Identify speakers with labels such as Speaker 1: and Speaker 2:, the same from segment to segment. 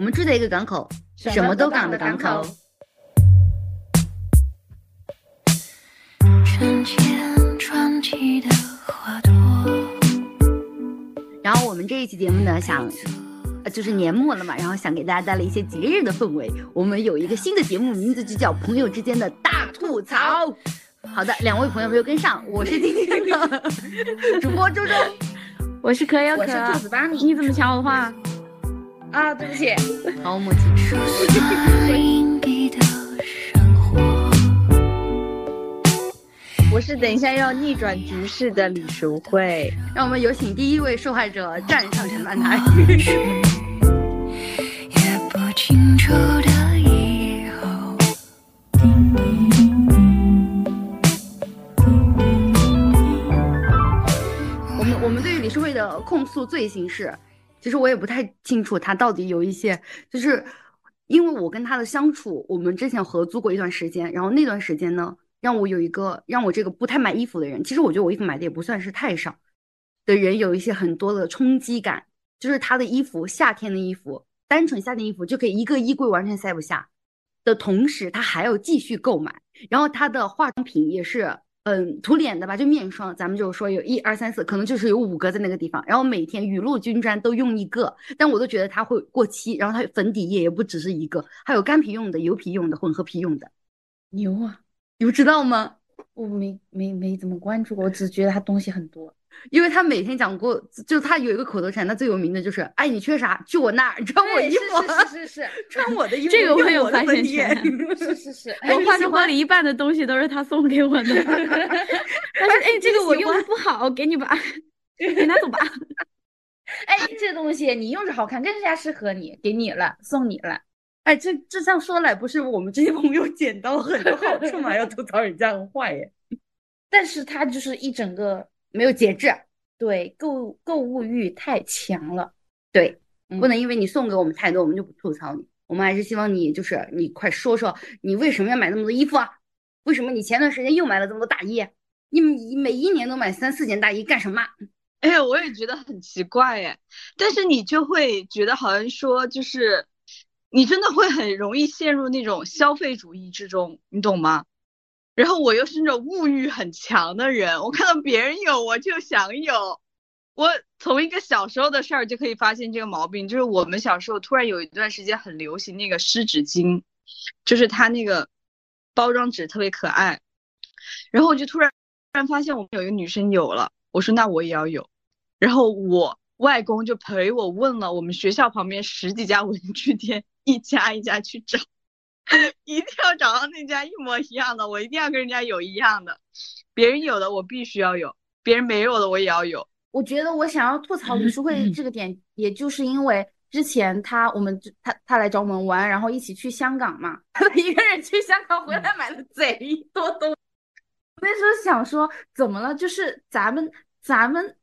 Speaker 1: 我们住在一个港口，什么都港的港口。然后我们这一期节目呢，想，就是年末了嘛，然后想给大家带来一些节日的氛围。我们有一个新的节目，名字就叫《朋友之间的大吐槽》。好的，两位朋友没有跟上，我是今天的主播周周，
Speaker 2: 我是可有可，
Speaker 3: 我是兔子巴尼，
Speaker 2: 你怎么抢我的话？
Speaker 3: 啊，对不起，
Speaker 1: 好默契。
Speaker 3: 我是等一下要逆转局势的李淑慧，
Speaker 1: 让我们有请第一位受害者站上审判台。也不清楚的以后我们我们对于李淑慧的控诉罪行是，其实我也不太清楚他到底有一些，就是因为我跟他的相处，我们之前合租过一段时间，然后那段时间呢。让我有一个让我这个不太买衣服的人，其实我觉得我衣服买的也不算是太少的人，有一些很多的冲击感，就是他的衣服，夏天的衣服，单纯夏天衣服就可以一个衣柜完全塞不下的同时，他还要继续购买，然后他的化妆品也是，嗯，涂脸的吧，就面霜，咱们就是说有一二三四，可能就是有五个在那个地方，然后每天雨露均沾都用一个，但我都觉得它会过期，然后它粉底液也不只是一个，还有干皮用的、油皮用的、混合皮用的，
Speaker 3: 牛啊！
Speaker 1: 你不知道吗？
Speaker 3: 我没没没怎么关注过，我只觉得它东西很多，
Speaker 1: 因为他每天讲过，就他有一个口头禅，他最有名的就是“哎，你缺啥？去我那儿穿我衣
Speaker 3: 服，是是是，
Speaker 1: 穿我的衣服。”
Speaker 2: 这个我有发现权，
Speaker 3: 是是是，
Speaker 2: 我化妆里一半的东西都是他送给我的。但是哎，这个我用的不好，给你吧，你拿走吧。
Speaker 3: 哎，这东西你用着好看，更加适合你，给你了，送你了。
Speaker 1: 哎，这这样说来，不是我们这些朋友捡到很多好处嘛？要吐槽人家很坏耶，
Speaker 3: 但是他就是一整个
Speaker 1: 没有节制，
Speaker 3: 对购购物欲太强了，
Speaker 1: 对，不能因为你送给我们太多，我们就不吐槽你，我们还是希望你就是你快说说你为什么要买那么多衣服啊？为什么你前段时间又买了这么多大衣？你每一年都买三四件大衣干什么？
Speaker 4: 哎，我也觉得很奇怪哎，但是你就会觉得好像说就是。你真的会很容易陷入那种消费主义之中，你懂吗？然后我又是那种物欲很强的人，我看到别人有我就想有。我从一个小时候的事儿就可以发现这个毛病，就是我们小时候突然有一段时间很流行那个湿纸巾，就是它那个包装纸特别可爱。然后我就突然突然发现我们有一个女生有了，我说那我也要有。然后我外公就陪我问了我们学校旁边十几家文具店。一家一家去找，一定要找到那家一模一样的，我一定要跟人家有一样的。别人有的我必须要有，别人没有的我也要有。
Speaker 3: 我觉得我想要吐槽李书慧这个点，也就是因为之前他我们他他来找我们玩，然后一起去香港嘛，他一个人去香港回来买了贼多东。那时候想说怎么了？就是咱们咱们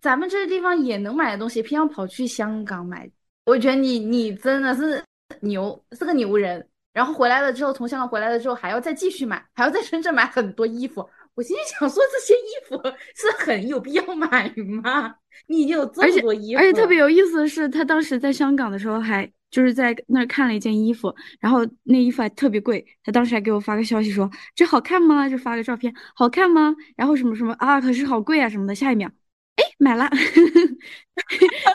Speaker 3: 咱们这个地方也能买的东西，偏要跑去香港买。我觉得你你真的是。牛是个牛人，然后回来了之后，从香港回来了之后，还要再继续买，还要在深圳买很多衣服。我心里想说，这些衣服是很有必要买吗？你已经有这么多衣服，
Speaker 2: 而且特别有意思的是，他当时在香港的时候，还就是在那儿看了一件衣服，然后那衣服还特别贵。他当时还给我发个消息说：“这好看吗？”就发个照片，好看吗？然后什么什么啊，可是好贵啊什么的。下一秒。哎，买了，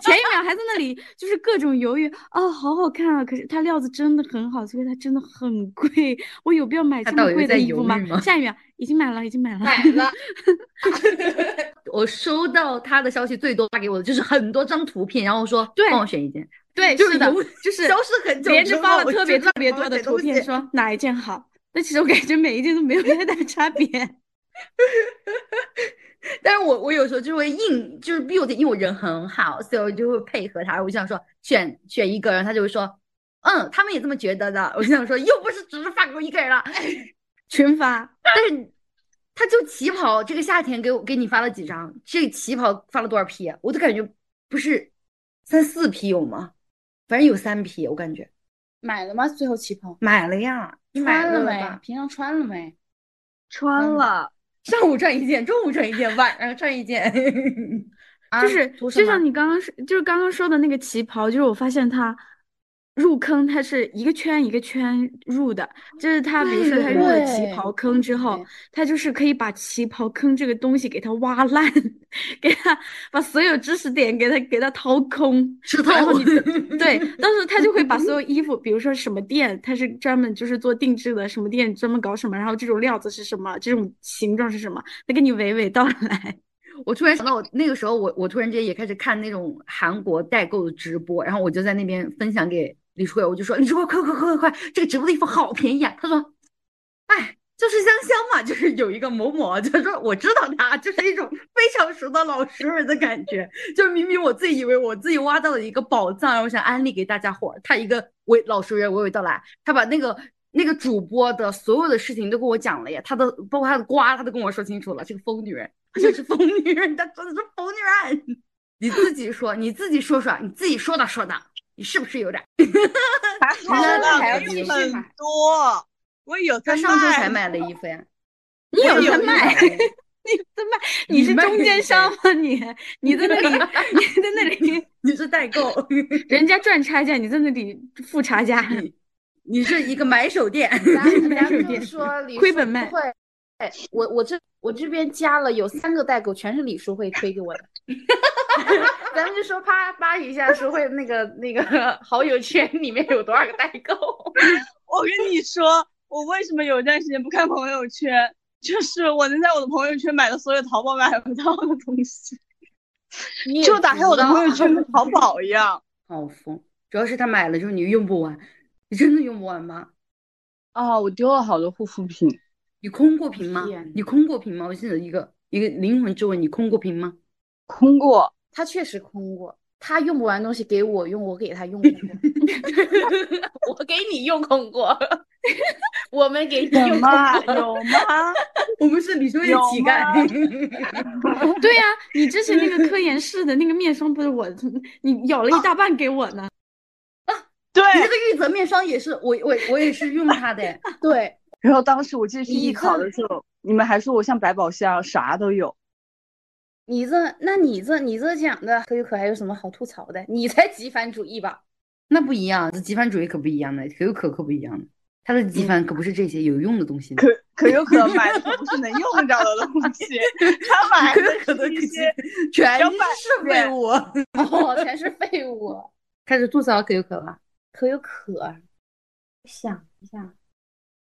Speaker 2: 前一秒还在那里就是各种犹豫哦，好好看啊！可是它料子真的很好，所以它真的很贵。我有必要买这么贵的衣服吗？下一秒已经买了，已经买了，
Speaker 3: 买了。
Speaker 1: 我收到他的消息最多发给我的就是很多张图片，然后说帮我选一件。
Speaker 2: 对，是的，就是
Speaker 1: 消失很久，
Speaker 2: 连着发了特别特别多的图片，说哪一件好。但其实我感觉每一件都没有太大差别。
Speaker 1: 但是我我有时候就会硬，就是逼我，因为我人很好，所以我就会配合他。我就想说选选一个，然后他就会说，嗯，他们也这么觉得的。我就想说，又不是只是发给我一个人了，
Speaker 2: 群发。
Speaker 1: 但是他就旗袍这个夏天给我给你发了几张，这个旗袍发了多少批？我都感觉不是三四批有吗？反正有三批，我感觉
Speaker 3: 买了吗？最后旗袍
Speaker 1: 买了呀，
Speaker 3: 你买了没？平常穿了没？
Speaker 4: 穿了。
Speaker 1: 上午穿一件，中午穿一件，晚上穿一件，
Speaker 2: 就是就像你刚刚说，就是刚刚说的那个旗袍，就是我发现它入坑，它是一个圈一个圈入的，就是他，比如说他入了旗袍坑之后，他就是可以把旗袍坑这个东西给它挖烂，给他把所有知识点给他给他掏空，然后你 对，到时候他就会把所有衣服，比如说什么店，他是专门就是做定制的，什么店专门搞什么，然后这种料子是什么，这种形状是什么，他给你娓娓道来。
Speaker 1: 我突然想到，我那个时候我我突然间也开始看那种韩国代购的直播，然后我就在那边分享给。李书慧，我就说，李书慧，快快快快快，这个直播的衣服好便宜啊！他说，哎，就是香香嘛，就是有一个某某，就是说我知道他，就是一种非常熟的老熟人的感觉。就明明我自己以为我自己挖到了一个宝藏，然后想安利给大家伙儿，他一个娓老熟人娓娓道来，他把那个那个主播的所有的事情都跟我讲了呀，他的包括他的瓜，他都跟我说清楚了。这个疯女人，她就是疯女人，她真的是疯女人。你自己说，你自己说说，你自己说的说的。你是不是有点？
Speaker 4: 还好吧，还有很多。我有在
Speaker 1: 上周才买的衣服呀。
Speaker 2: 你有在卖？你在卖？你是中间商吗？你你在那里？你在那里？
Speaker 1: 你是代购？
Speaker 2: 人家赚差价，你在那里付差价。
Speaker 1: 你是一个买手店，
Speaker 3: 买手店说
Speaker 2: 亏本卖。
Speaker 3: 哎，我我这我这边加了有三个代购，全是李叔会推给我的。咱们就说啪扒一下，说会那个那个 好友圈里面有多少个代购？
Speaker 4: 我跟你说，我为什么有一段时间不看朋友圈？就是我能在我的朋友圈买的所有淘宝买不到的东西，就打开我的朋友圈跟淘宝一样。
Speaker 1: 好疯！主要是他买了之后你用不完，你真的用不完吗？
Speaker 4: 啊，我丢了好多护肤品。
Speaker 1: 你空过瓶吗？你空过瓶吗？我记得一个一个灵魂之问：你空过瓶吗？
Speaker 4: 空过，
Speaker 3: 他确实空过。他用不完东西给我用，我给他用过。我给你用空过，我们给你用
Speaker 4: 吗？有吗？
Speaker 1: 我们是你说的乞丐。
Speaker 2: 对呀，你之前那个科颜氏的那个面霜不是我，你咬了一大半给我呢。
Speaker 1: 啊，对，你那个玉泽面霜也是我我我也是用它的。
Speaker 3: 对。
Speaker 4: 然后当时我记得是艺考的时候，你们还说我像百宝箱，啥都有。
Speaker 3: 你这，那你这，你这讲的可有可还有什么好吐槽的？你才极繁主义吧？
Speaker 1: 那不一样，这极繁主义可不一样的，可有可可不一样的。他的极繁可不是这些有用的东西。
Speaker 4: 可可有可买的不是能用着的东西，他买的一些
Speaker 1: 全是废物，
Speaker 3: 哦，全是废物。
Speaker 1: 开始吐槽可有可了，
Speaker 3: 可有可，想一下。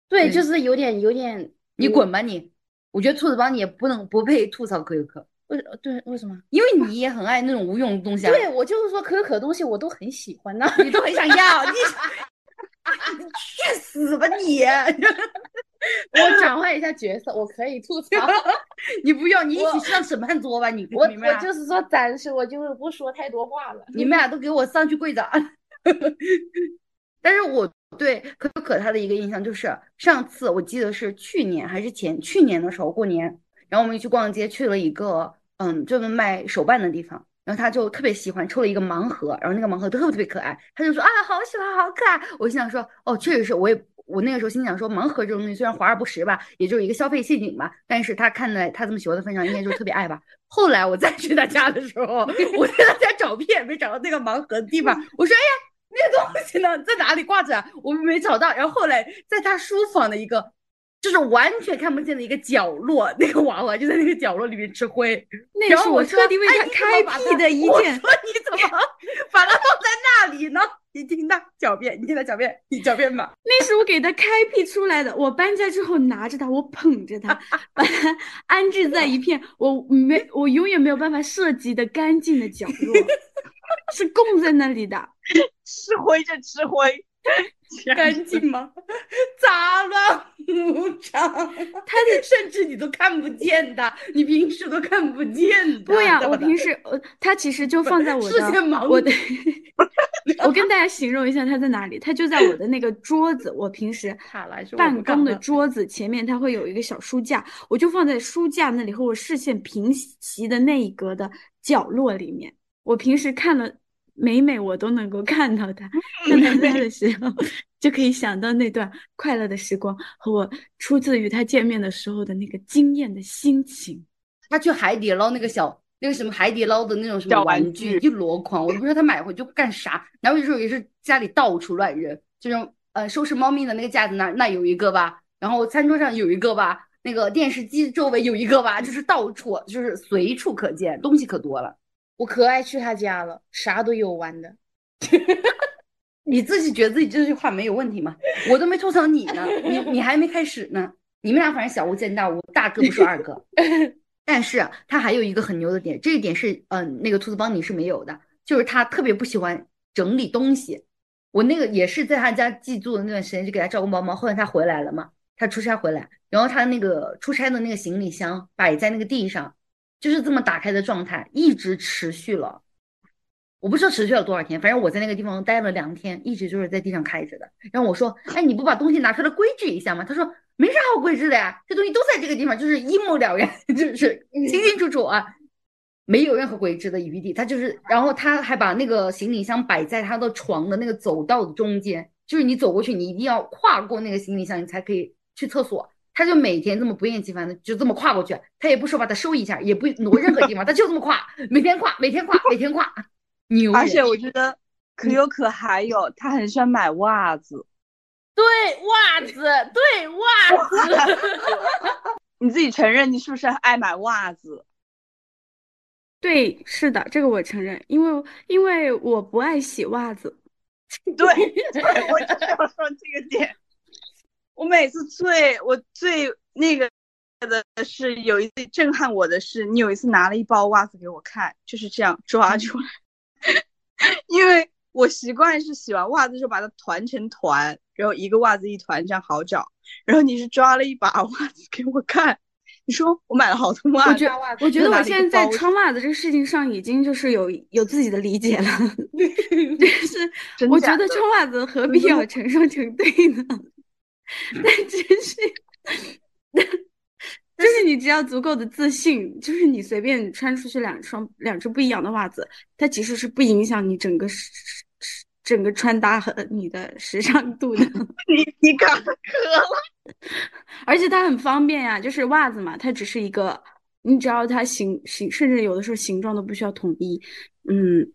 Speaker 3: 对，就是有点有点，
Speaker 1: 你滚吧你！我觉得兔子帮你也不能不配吐槽可有可，
Speaker 3: 为对为什么？
Speaker 1: 因为你也很爱那种无用的东西啊。
Speaker 3: 对，我就是说可有可的东西我都很喜欢呢，
Speaker 1: 你都很想要，你你 去死吧你！
Speaker 3: 我转换一下角色，我可以吐槽，
Speaker 1: 你不要，你一起上审判桌吧你。
Speaker 3: 我我就是说暂时我就是不说太多话了，
Speaker 1: 你们俩都给我上去跪着。但是我。对可可他的一个印象就是，上次我记得是去年还是前去年的时候过年，然后我们一起逛街，去了一个嗯专门卖手办的地方，然后他就特别喜欢抽了一个盲盒，然后那个盲盒特别特别可爱，他就说啊好喜欢好可爱，我心想说哦确实是我也我那个时候心想说盲盒这种东西虽然华而不实吧，也就是一个消费陷阱吧，但是他看在他这么喜欢的份上，应该就是特别爱吧。后来我再去他家的时候，我在他家找遍没找到那个盲盒的地方，我说哎呀。那个东西呢，在哪里挂着？我们没找到。然后后来在他书房的一个，就是完全看不见的一个角落，那个娃娃就在那个角落里面吃灰。
Speaker 2: 那是我特地为他开辟的 一件。我
Speaker 1: 说你怎么 把它放在那里呢？你听他狡辩，你听他狡辩，你狡辩吧。
Speaker 2: 那是我给他开辟出来的。我搬家之后拿着它，我捧着它，把它安置在一片我没我永远没有办法涉及的干净的角落。是供在那里的，
Speaker 4: 吃灰就吃灰，
Speaker 1: 干净吗？杂乱无章，他的甚至你都看不见的，你平时都看不见的。
Speaker 2: 不呀，我平时呃，他其实就放在我的我的，我跟大家形容一下他在哪里，他就在我的那个桌子，我平时办公的桌子前面，他会有一个小书架，我就放在书架那里和我视线平齐的那一格的角落里面。我平时看了每每我都能够看到他，看到他的时候，就可以想到那段快乐的时光和我初次与他见面的时候的那个惊艳的心情。
Speaker 1: 他去海底捞那个小那个什么海底捞的那种什么
Speaker 4: 玩
Speaker 1: 玩具
Speaker 4: 具
Speaker 1: 一箩筐，我都不知道他买回去干啥。然后有时候也是家里到处乱扔，这种呃收拾猫咪的那个架子那儿那有一个吧，然后餐桌上有一个吧，那个电视机周围有一个吧，就是到处就是随处可见，东西可多了。
Speaker 3: 我可爱去他家了，啥都有玩的。
Speaker 1: 你自己觉得自己这句话没有问题吗？我都没吐槽你呢，你你还没开始呢。你们俩反正小巫见大巫，大哥不说二哥。但是啊他还有一个很牛的点，这一点是嗯、呃那个兔子帮你是没有的，就是他特别不喜欢整理东西。我那个也是在他家寄住的那段时间，就给他照顾猫猫。后来他回来了嘛，他出差回来，然后他那个出差的那个行李箱摆在那个地上，就是这么打开的状态，一直持续了。我不知道持续了多少天，反正我在那个地方待了两天，一直就是在地上开着的。然后我说：“哎，你不把东西拿出来规制一下吗？”他说：“没啥好规制的呀，这东西都在这个地方，就是一目了然，就是清清楚楚啊，没有任何规制的余地。”他就是，然后他还把那个行李箱摆在他的床的那个走道的中间，就是你走过去，你一定要跨过那个行李箱，你才可以去厕所。他就每天这么不厌其烦的就这么跨过去，他也不说把它收一下，也不挪任何地方，他就这么跨，每天跨，每天跨，每天跨，牛。
Speaker 4: 而且我觉得可有可还有，他很喜欢买袜子。
Speaker 3: 对袜子，对袜子，
Speaker 4: 你自己承认你是不是爱买袜子？
Speaker 2: 对，是的，这个我承认，因为因为我不爱洗袜子。
Speaker 4: 对，对，我就是要说这个点。我每次最我最那个的是有一次震撼我的是，你有一次拿了一包袜子给我看，就是这样抓出来，因为我习惯是洗完袜子就把它团成团，然后一个袜子一团这样好找。然后你是抓了一把袜子给我看，你说我买了好多袜子，
Speaker 2: 我觉我觉得我现在在穿袜子这个事情上已经就是有有自己的理解了，就是我觉得穿袜子何必要成双成对呢？但只是，就是你只要足够的自信，就是你随便穿出去两双两只不一样的袜子，它其实是不影响你整个时时整个穿搭和你的时尚度的。
Speaker 4: 你你卡壳了，
Speaker 2: 而且它很方便呀，就是袜子嘛，它只是一个，你只要它形形，甚至有的时候形状都不需要统一，嗯，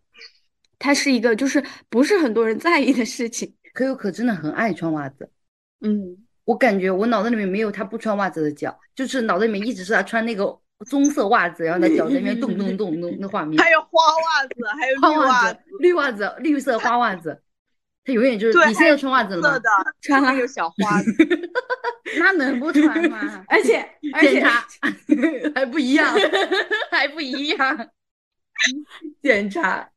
Speaker 2: 它是一个就是不是很多人在意的事情，
Speaker 1: 可有可真的很爱穿袜子。
Speaker 2: 嗯，
Speaker 1: 我感觉我脑袋里面没有他不穿袜子的脚，就是脑袋里面一直是他穿那个棕色袜子，然后他脚在那边动动动动那画面。
Speaker 4: 还有花袜子，还有绿袜
Speaker 1: 子、绿袜子、绿色花袜子，他永远就是。你现在穿袜子了吗
Speaker 2: 穿了
Speaker 4: 还有小花子。
Speaker 3: 那能不穿吗？
Speaker 2: 而且而且
Speaker 1: 还不一样，
Speaker 3: 还不一样。
Speaker 1: 检查。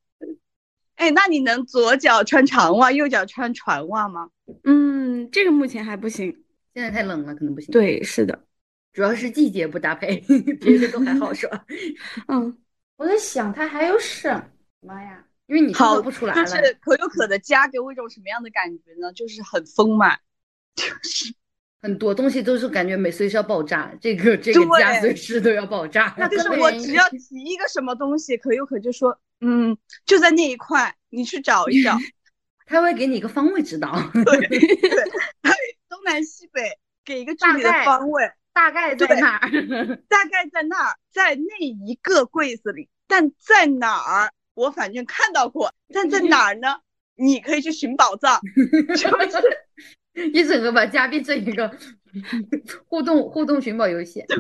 Speaker 4: 哎，那你能左脚穿长袜，右脚穿船袜吗？
Speaker 2: 嗯，这个目前还不行，
Speaker 1: 现在太冷了，可能不行。，
Speaker 2: 对，是的，
Speaker 1: 主要是季节不搭配，别的都还好 说。
Speaker 2: 嗯，
Speaker 3: 我在想他还有什么呀？
Speaker 1: 因为你
Speaker 4: 好
Speaker 1: 不出来了。
Speaker 4: 就是可有可的家给我一种什么样的感觉呢？就是很丰满，就是
Speaker 1: 很多东西都是感觉每随时要爆炸，这个这个家随时都要爆炸。
Speaker 3: 那
Speaker 4: 就是我只要提一个什么东西，可有可就说，嗯，就在那一块，你去找一找，
Speaker 1: 他会给你一个方位指导。
Speaker 4: 对，对 东南西北给一个具体的方位，
Speaker 3: 大概在哪儿？
Speaker 4: 大概在那儿，在那一个柜子里，但在哪儿我反正看到过，但在哪儿呢？你可以去寻宝藏，就是
Speaker 1: 一整个把家变成一个互动互动寻宝游戏。
Speaker 4: 对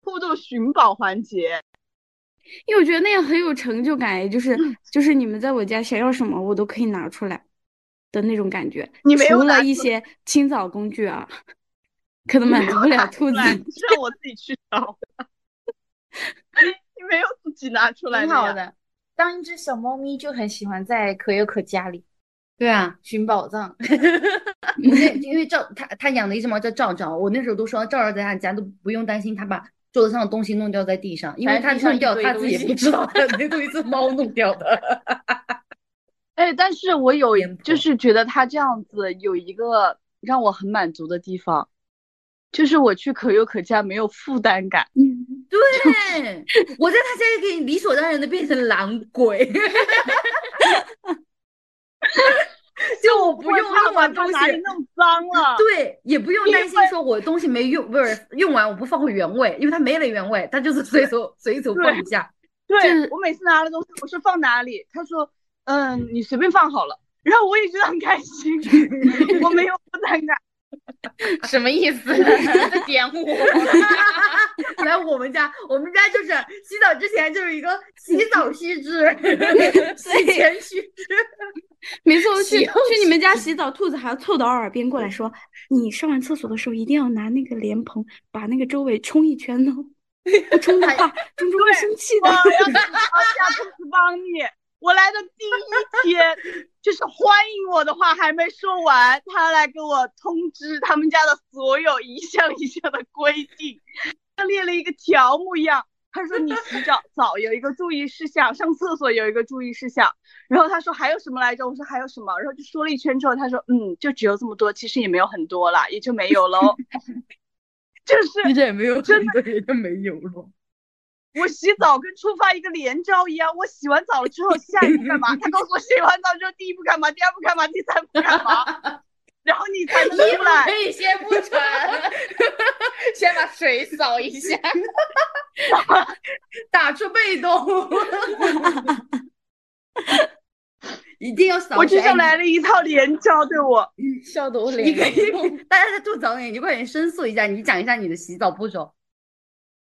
Speaker 4: 互动寻宝环节。
Speaker 2: 因为我觉得那样很有成就感，就是就是你们在我家想要什么，我都可以拿出来的那种感觉。
Speaker 4: 你没有
Speaker 2: 除了一些清扫工具啊，可能满足不了兔子。
Speaker 4: 让我自己去找。你没有自己拿出来呀
Speaker 3: 挺好。的。当一只小猫咪就很喜欢在可有可家里
Speaker 1: 对啊，
Speaker 3: 寻宝藏。
Speaker 1: 因为因为赵他他养的一只猫叫赵赵，我那时候都说赵赵在他家都不用担心他把桌子上的东西弄掉在地上，因为他弄掉他自己也不知道，那都是猫弄掉的。
Speaker 4: 哎，但是我有就是觉得他这样子有一个让我很满足的地方，就是我去可有可家没有负担感。
Speaker 1: 对，我在他家也可以理所当然的变成懒鬼，就我不用
Speaker 4: 怕把
Speaker 1: 用完东西，
Speaker 4: 弄脏了。
Speaker 1: 对，也不用担心说我东西没用，不是用完我不放回原位，因为它没了原位，它就是随手随手放一下，
Speaker 4: 对
Speaker 2: 这
Speaker 4: 我每次拿了东西，我说放哪里，他说嗯你随便放好了，然后我也觉得很开心，我没有负担感。
Speaker 3: 什么意思？在点我？
Speaker 1: 来我们家，我们家就是洗澡之前就是一个洗澡须知，洗前须知。
Speaker 2: 每次我去去你们家洗澡，兔子还要凑到耳边过来说：“你上完厕所的时候一定要拿那个莲蓬把那个周围冲一圈哦，不冲的话，钟钟会生气的。
Speaker 4: 我要吐槽一下兔子帮你，我来的第一天，就是欢迎我的话还没说完，他来给我通知他们家的所有一项一项的规定，像列了一个条目一样。他说你洗澡澡有一个注意事项，上厕所有一个注意事项。然后他说还有什么来着？我说还有什么？然后就说了一圈之后，他说嗯，就只有这么多，其实也没有很多啦，也就没有喽。就是
Speaker 1: 其实也没有
Speaker 4: 真
Speaker 1: 很多人就没有了。
Speaker 4: 我洗澡跟触发一个连招一样，我洗完澡了之后，下一步干嘛？他告诉我洗完澡之后，第一步干嘛，第二步干嘛，第三步干嘛，然后你才能出来
Speaker 3: 可。以先不穿，先把水扫一下。
Speaker 1: 打出被动，一定要扫
Speaker 4: 我就
Speaker 1: 水
Speaker 4: 像来了一套连招，对我。
Speaker 3: 笑得我脸
Speaker 1: 你
Speaker 3: 脸
Speaker 1: 可以，大家在吐槽你，你快点申诉一下，你讲一下你的洗澡步骤，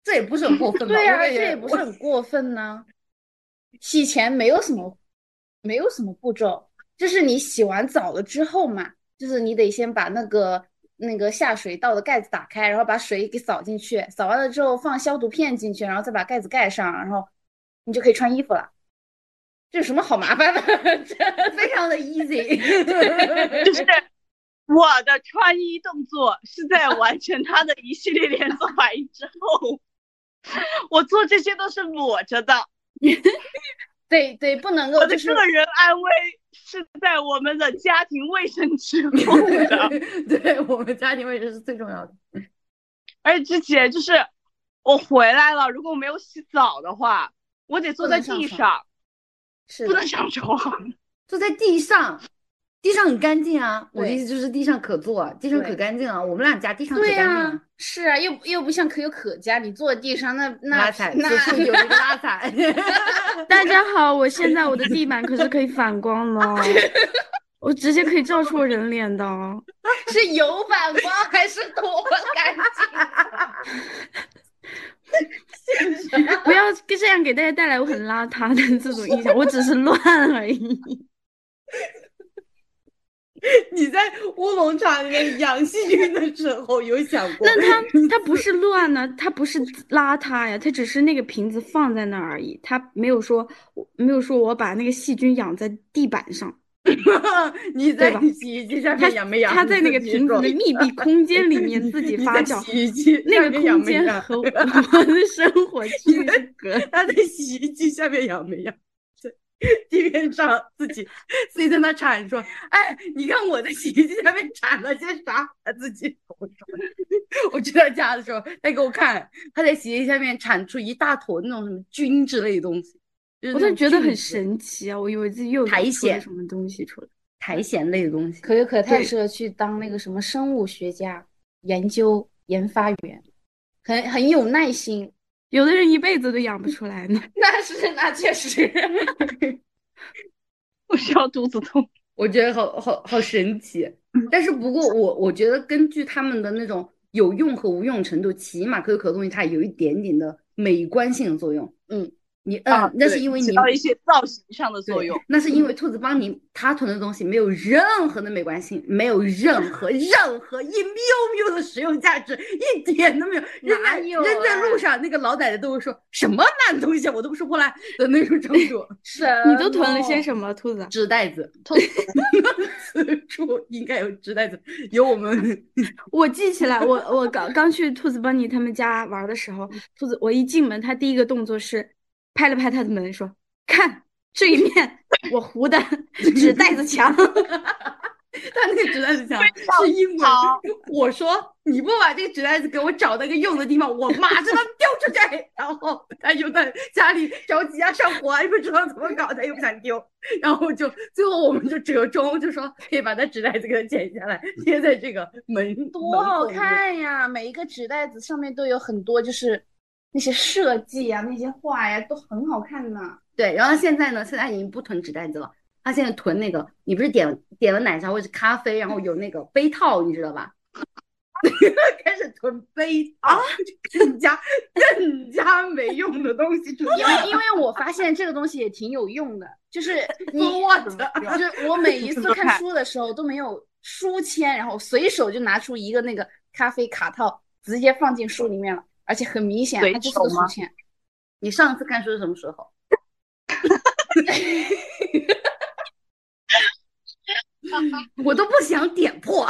Speaker 1: 这也不是很过分吧？
Speaker 3: 对呀、这也不是很过分呢。洗前没有什么，没有什么步骤，就是你洗完澡了之后嘛，就是你得先把那个那个下水道的盖子打开，然后把水给扫进去，扫完了之后放消毒片进去，然后再把盖子盖上，然后你就可以穿衣服了。这有什么好麻烦的？这
Speaker 1: 非常的 easy。
Speaker 4: 就是我的穿衣动作是在完成他的一系列连锁反应之后，我做这些都是裸着的。
Speaker 3: 对对，不能够
Speaker 4: 我的
Speaker 3: 就是
Speaker 4: 个人安危是在我们的家庭卫生 之后的。
Speaker 1: 对我们家庭卫生是最重要的。
Speaker 4: 而且之前就是我回来了，如果我没有洗澡的话，我得坐在地上，不能上床。
Speaker 1: 坐在地上，地上很干净啊。我的意思就是地上可坐，地上可干净啊。我们俩家地上可
Speaker 3: 对呀、
Speaker 1: 干净啊。
Speaker 3: 是啊，又又不像可有可家，你坐地上那那
Speaker 1: 拉踩，
Speaker 3: 那
Speaker 1: 有一个拉踩。
Speaker 2: 大家好，我现在我的地板可是可以反光的哦，我直接可以照出我人脸的哦。
Speaker 3: 是有反光还是多干净？
Speaker 2: 不要这样给大家带来我很邋遢的这种印象，我只是乱而已。
Speaker 1: 你在乌龙茶里面养细菌的时候有想过？
Speaker 2: 那它它不是乱呢，它不是邋遢呀，它只是那个瓶子放在那儿而已，它没有说没有说我把那个细菌养在地板上，
Speaker 1: 你在洗衣机下面养没养？
Speaker 2: 它在那个瓶子的密闭空间里面自己 发酵，
Speaker 1: 洗衣机
Speaker 2: 那个空间和我的生活区隔的。
Speaker 1: 他在洗衣机下面养没养？在地面上自己自己在那铲说：“哎，你看我在洗衣机下面铲了些啥？”他自己 我说，我去他家的时候，他给我看他在洗衣机下面铲出一大坨那种什么菌之类的东西，就是
Speaker 2: 我就觉得很神奇啊！我以为自己又
Speaker 1: 苔藓
Speaker 2: 什么东西出来。
Speaker 1: 苔藓类的东西。
Speaker 3: 可有可太适合去当那个什么生物学家、研究研发员，很很有耐心。
Speaker 2: 有的人一辈子都养不出来呢。
Speaker 3: 那是那确实，
Speaker 4: 我笑肚子痛。
Speaker 1: 我觉得好好好神奇。但是不过我我觉得根据他们的那种有用和无用程度，起码可有可乐东西它有一点点的美观性的作用。
Speaker 3: 嗯，
Speaker 1: 你嗯，
Speaker 4: 啊，
Speaker 1: 那是因为你
Speaker 4: 起到一些造型上的作用。
Speaker 1: 那是因为兔子帮你他囤的东西没有任何的美观性，没有任何任何一喵喵的实用价值，一点都没有。扔在
Speaker 3: 哪有
Speaker 1: 扔在
Speaker 3: 啊
Speaker 1: 路上，那个老奶奶都会说什么烂东西啊，我都不收过来的那种程度。
Speaker 3: 是
Speaker 2: 你都囤了些什么，兔子？
Speaker 1: 纸袋子，
Speaker 3: 兔
Speaker 1: 此处应该有纸袋子，有我们
Speaker 2: 我记起来，我我刚刚去兔子帮你他们家玩的时候，兔子我一进门，他第一个动作是拍了拍他的门，说：“看这一面我糊的 纸袋子墙。
Speaker 1: 他那个纸袋子墙是英文。我说你不把这个纸袋子给我找到一个用的地方，我马上丢出去。然后他就在家里着急啊，上火啊，又不知道怎么搞，他又不想丢。然后就最后我们就折中，就说可以把他纸袋子给他剪下来，贴在这个门
Speaker 3: 多好看呀！每一个纸袋子上面都有很多就是那些设计啊，那些画呀，都很好看呢。
Speaker 1: 对，然后现在呢，现在已经不囤纸袋子了，他现在囤那个，你不是点点了奶茶或者咖啡，然后有那个杯套，你知道吧？开始囤杯套，更加更加没用的东西
Speaker 3: 因为因为我发现这个东西也挺有用的，就是 你
Speaker 1: 我
Speaker 3: 就是我每一次看书的时候都没有书签，然后随手就拿出一个那个咖啡卡套，直接放进书里面了，而且很明显
Speaker 4: 随
Speaker 3: 它就是个
Speaker 4: 手吗
Speaker 3: 书签。
Speaker 1: 你上次看书是什么时候？我都不想点破。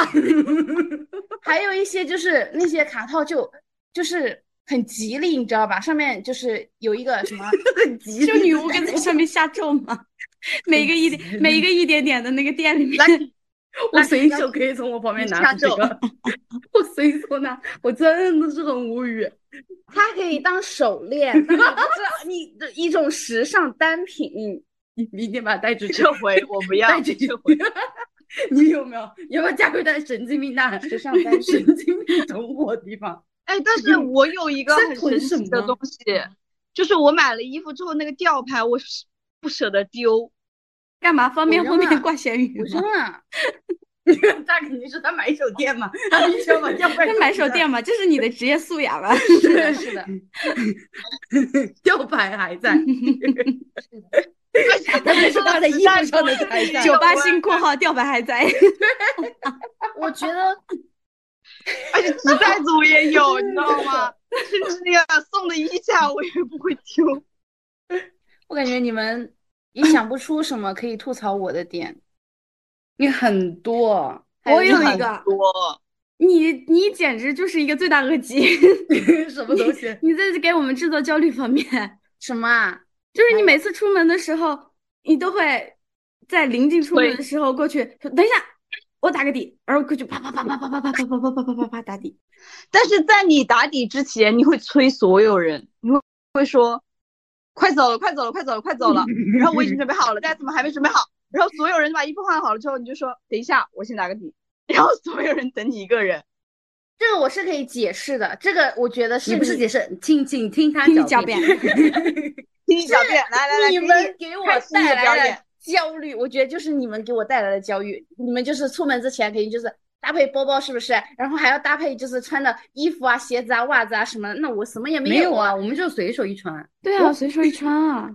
Speaker 3: 还有一些就是那些卡套就就是很吉利，你知道吧？上面就是有一个什么，
Speaker 1: 很急，
Speaker 2: 就女巫跟在上面下咒嘛，每个一点每一个一点点的那个店里面，
Speaker 1: 我随手可以从我旁边拿出这个，我随手拿，我真的是很无语。
Speaker 3: 它可以当手链，是不是你的一种时尚单品。
Speaker 1: 你明天把它带出去，
Speaker 4: 撤回，我不要
Speaker 1: 带出去
Speaker 4: 撤回。
Speaker 1: 你有没有？有没有加入在神经病大
Speaker 3: 时尚单品
Speaker 1: 神经病同伙的地方？
Speaker 4: 哎，但是我有一个很
Speaker 1: 囤什
Speaker 4: 神奇的
Speaker 1: 么
Speaker 4: 东西，就是我买了衣服之后，那个吊牌我是不舍得丢。
Speaker 2: 干嘛？方便后面挂咸鱼
Speaker 3: 我扔
Speaker 1: 他肯定是他买手店嘛，他必须要把吊牌
Speaker 2: 这买手店嘛，这是你的职业素养了。
Speaker 3: 是的，是的，
Speaker 1: 吊牌还在，特别是他的衣服上的还在。
Speaker 2: 九八新括号吊牌还在，
Speaker 3: 我觉得
Speaker 4: 而且纸袋子我也有，你知道吗？甚至那个送的衣架我也不会丢。
Speaker 3: 我感觉你们也想不出什么可以吐槽我的点。
Speaker 1: 你很多，
Speaker 2: 我有一个，
Speaker 4: 多，
Speaker 2: 你你简直就是一个罪大恶极。
Speaker 1: 什么东西？
Speaker 2: 你在给我们制造焦虑方面，
Speaker 3: 什么啊？
Speaker 2: 就是你每次出门的时候，你都会在临近出门的时候过去说等一下，我打个底，然后过去啪啪啪啪啪啪啪啪啪啪啪啪啪啪打底。
Speaker 4: 但是在你打底之前，你会催所有人，你会会说，快走了，快走了，快走了，快走了。然后我已经准备好了，大家怎么还没准备好？然后所有人把衣服换好了之后，你就说等一下，我先打个底。然后所有人等你一个人，
Speaker 3: 这个我是可以解释的，这个我觉得是
Speaker 1: 你不是解释，请请听他狡
Speaker 2: 狡辩。
Speaker 4: 听你狡辩，来来来，
Speaker 3: 你们给我带来
Speaker 4: 表演
Speaker 3: 的焦虑，我觉得就是你们给我带来的焦虑。你们就是出门之前肯定就是搭配包包，是不是？然后还要搭配就是穿的衣服啊、鞋子啊、袜子啊什么的。那我什么也有
Speaker 1: 没有啊，。我们就随手一穿。
Speaker 2: 对啊，随手一穿啊。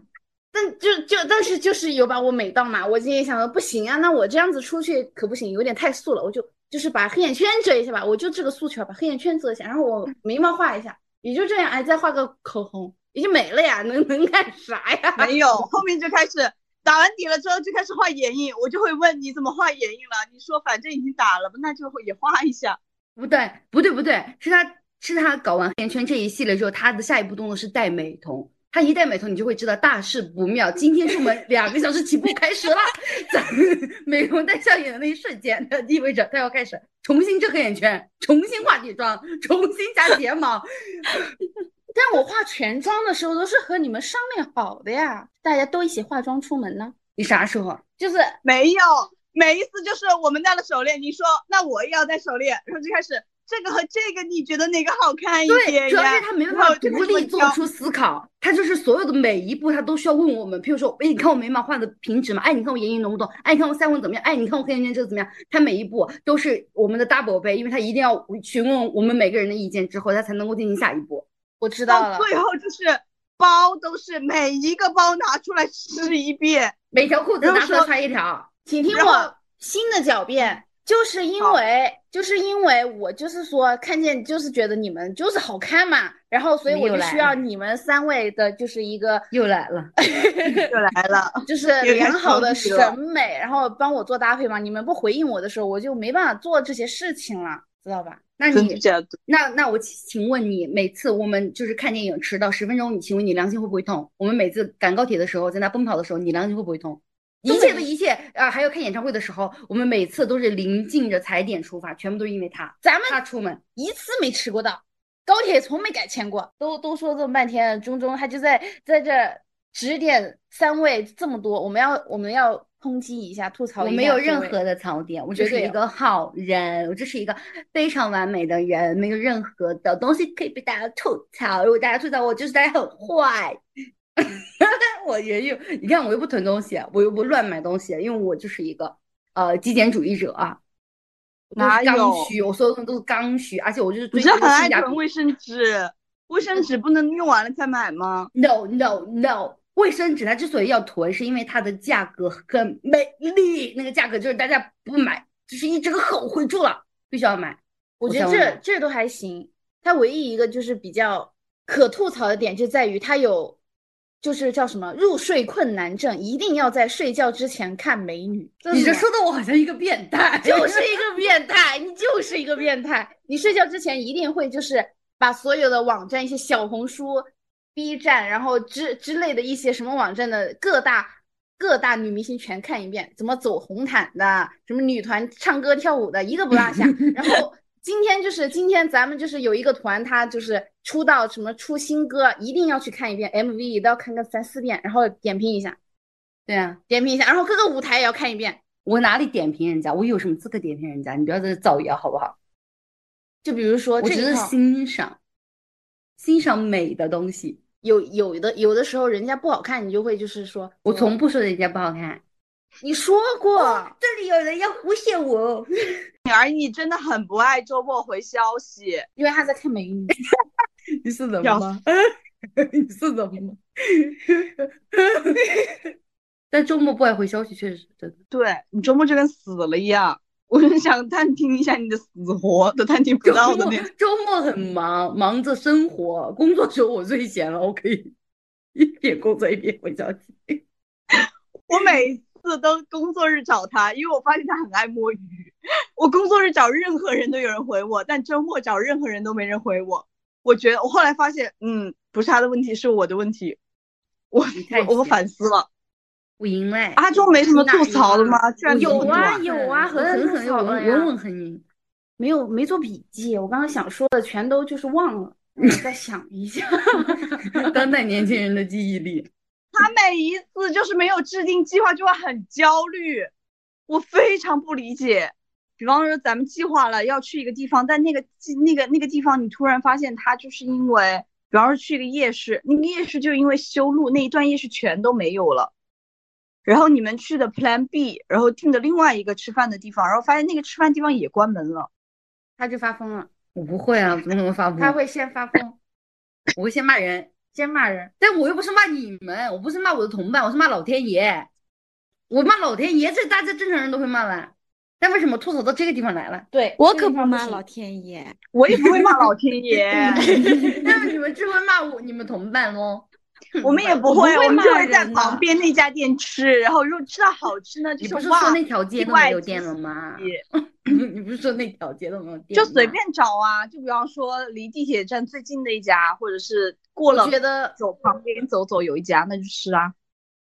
Speaker 3: 但就就但是就是有把我美到嘛，我今天想说不行啊，那我这样子出去可不行，有点太素了，我就就是把黑眼圈遮一下吧，我就这个诉求，把黑眼圈遮一下，然后我眉毛画一下，也就这样，哎，再画个口红，也就没了呀，能能干啥呀？
Speaker 4: 没有，后面就开始打完底了之后就开始画眼影，我就会问你怎么画眼影了？你说反正已经打了，那就会也画一下。
Speaker 1: 不对，不对，不对，是他是他搞完黑眼圈这一系列之后，他的下一步动作是戴美瞳。他一戴美瞳，你就会知道大事不妙。今天出门两个小时起步开始了，在 美瞳戴上眼的那一瞬间，它意味着他要开始重新遮黑眼圈，重新画底妆，重新加睫毛。
Speaker 3: 但我化全妆的时候都是和你们商量好的呀，大家都一起化妆出门呢，
Speaker 1: 你啥时候？
Speaker 3: 就是
Speaker 4: 没有，每一次就是我们戴了手链，你说那我也要戴手链，然后就开始这个和这个，你觉得哪个好看一
Speaker 1: 对，
Speaker 4: 点呀
Speaker 1: 主要是？他没办法独立做出思考，他就是所有的每一步他都需要问我们。譬如说，哎，你看我眉毛画的平直吗？哎，你看我眼影浓不浓？哎，你看我腮红怎么样？哎，你看我黑眼圈这个怎么样？他每一步都是我们的 double 倍，因为他一定要询问我们每个人的意见之后，他才能够进行下一步。
Speaker 3: 我知道了，
Speaker 4: 到最后就是包都是每一个包拿出来试一遍，
Speaker 1: 每条裤子拿出来穿一条，
Speaker 3: 请听我新的狡辩，就是因为就是因为我就是说看见就是觉得你们就是好看嘛，然后所以我就需要你们三位的就是一个
Speaker 1: 又来了。
Speaker 4: 又来了。
Speaker 3: 就是良好的审美，然后帮我做搭配嘛。你们不回应我的时候，我就没办法做这些事情了，知道吧？
Speaker 1: 那你那那我请请问你，每次我们就是看电影迟到十分钟，你请问你良心会不会痛？我们每次赶高铁的时候，在那奔跑的时候，你良心会不会痛？一切的一切啊，还有看演唱会的时候，我们每次都是临近着踩点出发，全部都是因为他，
Speaker 3: 咱们
Speaker 1: 他出门。
Speaker 3: 一次没迟过到，高铁从没改签过，都都说这么半天，中中他就在在这指点三位这么多，我们要我们要抨击一下、吐槽
Speaker 1: 我
Speaker 3: 一下。
Speaker 1: 没有任何的槽点，我只
Speaker 3: 绝对有
Speaker 1: 是一个好人，我就是一个非常完美的人，没有任何的东西可以被大家吐槽。如果大家吐槽我，就是大家很坏。我也有，你看我又不囤东西，我又不乱买东西，因为我就是一个呃极简主义者啊。我都是刚需，我所有东西都是刚需，而且我就是
Speaker 4: 你是
Speaker 1: 追求
Speaker 4: 很爱囤
Speaker 1: 性价比。
Speaker 4: 卫生纸，卫生纸不能用完了再买吗
Speaker 1: ？No no no，卫生纸它之所以要囤，是因为它的价格很美丽，那个价格就是大家不买，就是一整个后悔住了，必须要买。
Speaker 3: 我觉得这这都还行。它唯一一个就是比较可吐槽的点，就在于它有，就是叫什么入睡困难症，一定要在睡觉之前看美女。
Speaker 1: 你这说的我好像一个变态，
Speaker 3: 就是一个变态，你就是一个变态。你睡觉之前一定会就是把所有的网站，一些小红书、B 站，然后之之类的一些什么网站的各大各大女明星全看一遍，怎么走红毯的，什么女团唱歌跳舞的，一个不落下。然后今天就是今天咱们就是有一个团，他就是出道什么出新歌，一定要去看一遍 MV，也都要看个三四遍，然后点评一下，
Speaker 1: 对啊，
Speaker 3: 点评一下，然后各个舞台也要看一遍。
Speaker 1: 我哪里点评人家？我有什么资格点评人家？你不要在这造谣好不好？
Speaker 3: 就比如说
Speaker 1: 我只是
Speaker 3: 这一套。
Speaker 1: 欣赏，欣赏美的东西。
Speaker 3: 有有的有的时候人家不好看，你就会就是说，
Speaker 1: 我从不说人家不好看，
Speaker 3: 你说过，
Speaker 1: 这里有人要诬陷我。
Speaker 4: 女儿，你真的很不爱周末回消息。
Speaker 3: 因为他在看美女。
Speaker 1: 你是怎
Speaker 4: 要
Speaker 1: 么吗？你是怎么吗？但周末不爱回消息，确实是真的。
Speaker 4: 对你周末就跟死了一样，我就想探听一下你的死活，都探听不到的那种。
Speaker 1: 周末很忙，忙着生活，工作时候我最闲了，我可以一边工作一边回消息。
Speaker 4: 我每次都工作日找他，因为我发现他很爱摸鱼。我工作日找任何人都有人回我，但周末找任何人都没人回我。我觉得我后来发现，嗯，不是他的问题，是我的问题。我我我反思了。
Speaker 1: 我赢嘞！
Speaker 4: 阿忠没什么吐槽的吗？居然
Speaker 3: 有啊有啊
Speaker 1: 很
Speaker 3: 很
Speaker 1: 狠狠
Speaker 3: 少了呀
Speaker 1: 稳稳稳很赢。
Speaker 3: 没有没做笔记，我刚刚想说的全都就是忘了，你再想一下。
Speaker 1: 当代年轻人的记忆力。
Speaker 4: 他每一次就是没有制定计划就会很焦虑，我非常不理解。比方说咱们计划了要去一个地方，但那个计那个那个地方你突然发现他就是因为，比方说去一个夜市，那个夜市就因为修路那一段夜市全都没有了。然后你们去的 Plan B，然后定的另外一个吃饭的地方，然后发现那个吃饭地方也关门了。
Speaker 3: 他就发疯了，
Speaker 1: 我不会啊，怎么可能发疯？
Speaker 3: 他会先发疯，
Speaker 1: 我会先骂人，
Speaker 3: 先骂人。
Speaker 1: 但我又不是骂你们，我不是骂我的同伴，我是骂老天爷。我骂老天爷，这大家正常人都会骂吧，但为什么吐槽到这个地方来了？
Speaker 3: 对
Speaker 2: 我可不骂老天爷。
Speaker 4: 我也不会骂老天爷
Speaker 1: 那么你们只会骂我你们同伴喽？
Speaker 4: 我们也不会，
Speaker 2: 我
Speaker 4: 们就会在旁边那家店吃，然后如果吃到好吃呢，
Speaker 1: 你不
Speaker 4: 就是哇
Speaker 1: 说那条街都没有店了吗？
Speaker 4: 喜
Speaker 1: 你不是说那条街都没有店？
Speaker 4: 就随便找啊，就比方说离地铁站最近的一家，或者是过了
Speaker 3: 觉得
Speaker 4: 走旁边走走有一家，那就吃啊。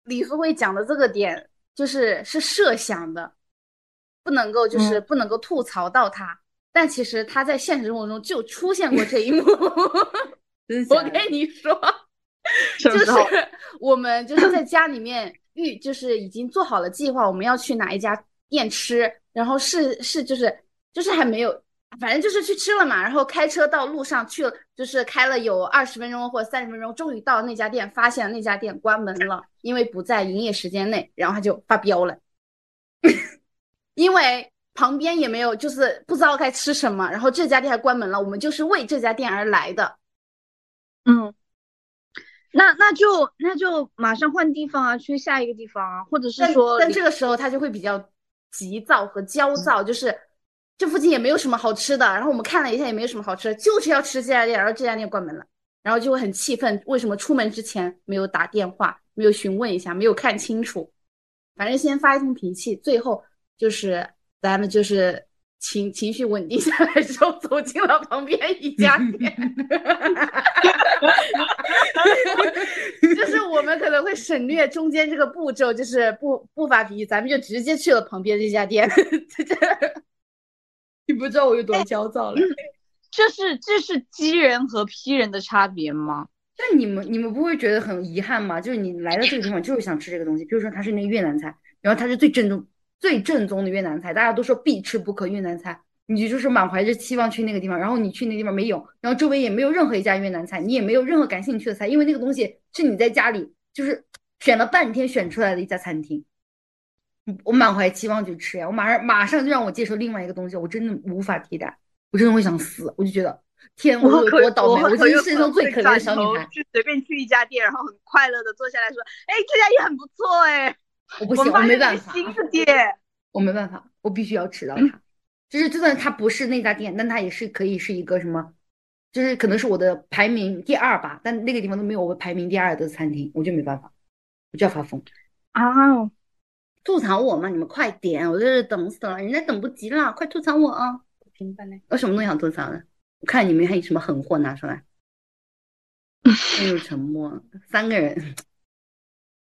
Speaker 3: 李素慧讲的这个点，就是是设想的，不能够就是不能够吐槽到他。但其实他在现实生活中就出现过这一幕。我跟你说，就是？我们就是在家里面预，就是已经做好了计划，我们要去哪一家店吃，然后是是就是就是还没有，反正就是去吃了嘛，然后开车到路上去了，就是开了有二十分钟或三十分钟，终于到那家店，发现那家店关门了，因为不在营业时间内，然后他就发飙了，因为旁边也没有，就是不知道该吃什么，然后这家店还关门了，我们就是为这家店而来的。
Speaker 4: 嗯，那那就那就马上换地方啊，去下一个地方啊，或者是说离
Speaker 3: 但这个时候他就会比较急躁和焦躁，就是这附近也没有什么好吃的，然后我们看了一下也没有什么好吃的，就是要吃这家店，然后这家店关门了，然后就会很气愤，为什么出门之前没有打电话，没有询问一下，没有看清楚，反正先发一通脾气，最后就是咱们就是情情绪稳定下来之后，走进了旁边一家店。就是我们可能会省略中间这个步骤，就是不不发脾气，咱们就直接去了旁边这家店。
Speaker 1: 你不知道我有多焦躁了。
Speaker 4: 这是这是 G 人和批人的差别吗？
Speaker 1: 但你们你们不会觉得很遗憾吗？就是你来到这个地方就是想吃这个东西，比如说它是那个越南菜，然后它是最正宗、最正宗的越南菜，大家都说必吃不可越南菜。你就是满怀着期望去那个地方，然后你去那个地方没有，然后周围也没有任何一家越南菜，你也没有任何感兴趣的菜，因为那个东西是你在家里就是选了半天选出来的一家餐厅。我满怀期望去吃呀，我马上马上就让我接受另外一个东西，我真的无法替代，我真的会想死，我就觉得天，我有多倒霉，我真是世界上最可怜的小女孩。
Speaker 4: 就随便去一家店，然后很快乐的坐下来说，哎，这家也很不错哎。
Speaker 1: 我不行，我没办法。
Speaker 4: 新的店，
Speaker 1: 我没办法，我必须要吃到它。就是就算它不是那家店，但它也是可以是一个什么，就是可能是我的排名第二吧，但那个地方都没有我排名第二的餐厅，我就没办法，我就要发疯
Speaker 3: 啊！
Speaker 1: 吐槽我嘛，你们快点，我在这等死了，人家等不及了，快吐槽我啊！
Speaker 3: 平凡嘞，
Speaker 1: 有什么东西想吐槽的？我看你们还有什么狠货拿出来。进入沉默，三个人，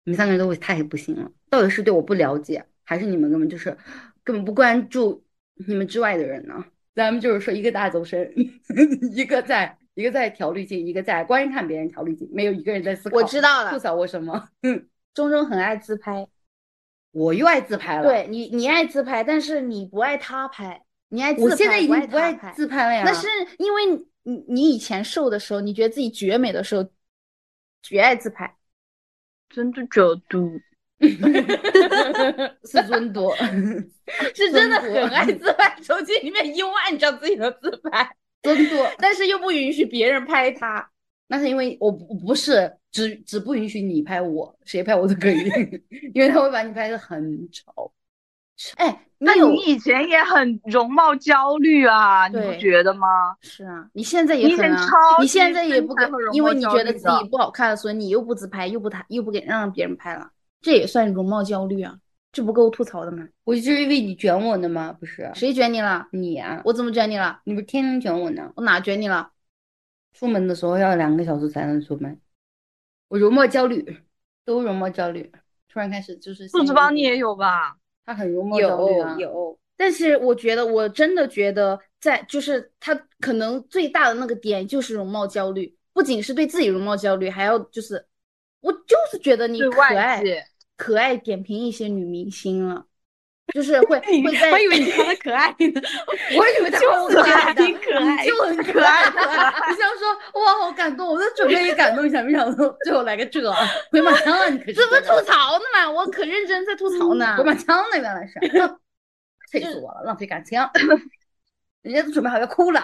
Speaker 1: 你们三个人都会太不行了，到底是对我不了解，还是你们根本就是根本不关注？你们之外的人呢？咱们就是说，一个大走神，一个在，一个在调滤镜，一个在观看别人调滤镜，没有一个人在思考。
Speaker 3: 我知道了，
Speaker 1: 吐槽我什么？嗯，
Speaker 3: 中中很爱自拍，
Speaker 1: 我又爱自拍了。
Speaker 3: 对你，你爱自拍，但是你不爱他拍，你爱自拍，
Speaker 1: 我现在已经
Speaker 3: 不
Speaker 1: 爱自拍了呀。
Speaker 3: 那是因为你，你以前瘦的时候，你觉得自己绝美的时候，绝爱自拍，
Speaker 4: 真的角度。
Speaker 1: 是尊嘟，
Speaker 3: 是真的很爱自拍，手机里面一万张自己的自拍，
Speaker 1: 尊嘟，
Speaker 3: 但是又不允许别人拍他，
Speaker 1: 那是因为我不是只只不允许你拍我，谁拍我都可以，因为他会把你拍的很丑。
Speaker 3: 哎，
Speaker 4: 那你以前也很容貌焦虑啊，你不觉得吗？
Speaker 3: 是啊，你现在也很，你现在也不给，因为你觉得自己不好看，所以你又不自拍，又不拍又不给让别人拍了。这也算容貌焦虑啊？这不够吐槽的吗？
Speaker 1: 我就是因为你卷我呢吗？不是，
Speaker 3: 谁卷你了？
Speaker 1: 你啊，
Speaker 3: 我怎么卷你了？
Speaker 1: 你不是天天卷我呢？
Speaker 3: 我哪卷你了？
Speaker 1: 出门的时候要两个小时才能出门，我容貌焦虑，都容貌焦虑。突然开始就是，
Speaker 4: 兔子帮你也有吧？
Speaker 1: 他很容貌焦虑
Speaker 3: 啊。有有，但是我觉得，我真的觉得，在就是他可能最大的那个点就是容貌焦虑，不仅是对自己容貌焦虑，还要就是。我就是觉得你可爱，可爱点评一些女明星了，就是会会在。
Speaker 2: 我以为你夸她 可爱呢，
Speaker 1: 我以为她
Speaker 2: 可
Speaker 1: 爱，
Speaker 2: 挺可爱，
Speaker 1: 就很可爱。你想说哇，好感动，我都准备也感动一下，没想到最后来个这，回马枪啊！你可
Speaker 3: 这不吐槽呢吗？我可认真在吐槽呢。
Speaker 1: 回马枪呢，原来是，气死我了，浪费感情。人家都准备好要哭了，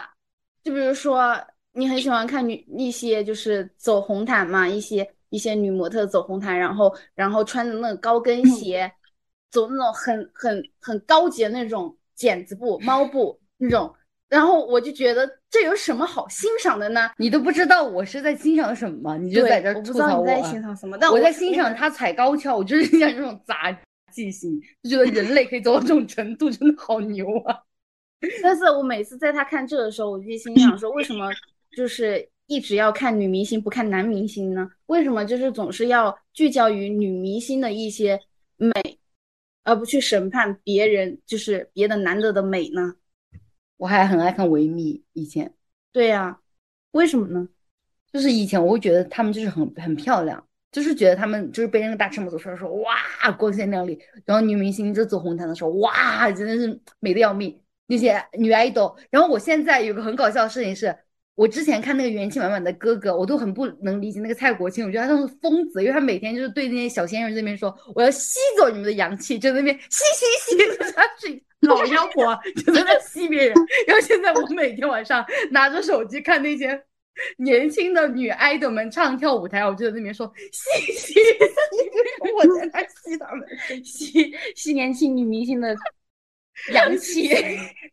Speaker 3: 就比如说你很喜欢看女一些就是走红毯嘛，一些。一些女模特走红毯，然后然后穿的那个高跟鞋，走那种很很很高级的那种剪子布、猫布那种，然后我就觉得这有什么好欣赏的呢？
Speaker 1: 你都不知道我是在欣赏什么，你就在这吐槽
Speaker 3: 我。在欣赏什么？但
Speaker 1: 我在欣赏他踩高跷，我就是欣赏这种杂技型，就觉得人类可以走到这种程度，真的好牛啊！
Speaker 3: 但是我每次在他看这的时候，我就心想说，为什么就是？一直要看女明星不看男明星呢？为什么就是总是要聚焦于女明星的一些美，而不去审判别人就是别的男的的美呢？
Speaker 1: 我还很爱看维密，以前。
Speaker 3: 对呀，为什么呢？
Speaker 1: 就是以前我会觉得她们就是很很漂亮，就是觉得她们就是背那个大赤膊走出来说哇光鲜亮丽，然后女明星就走红毯的时候哇真的是美的要命，那些女爱豆。然后我现在有个很搞笑的事情是。我之前看那个元气满满的哥哥，我都很不能理解那个蔡国庆，我觉得他像是疯子，因为他每天就是对那些小鲜肉这边说，我要吸走你们的阳气，就那边吸吸吸，他是老妖婆，就在那吸别人。然后现在我每天晚上拿着手机看那些年轻的女爱豆们唱跳舞台，我就在那边说吸吸吸，我在那吸他们，
Speaker 3: 吸吸年轻女明星的。
Speaker 1: 阳 气，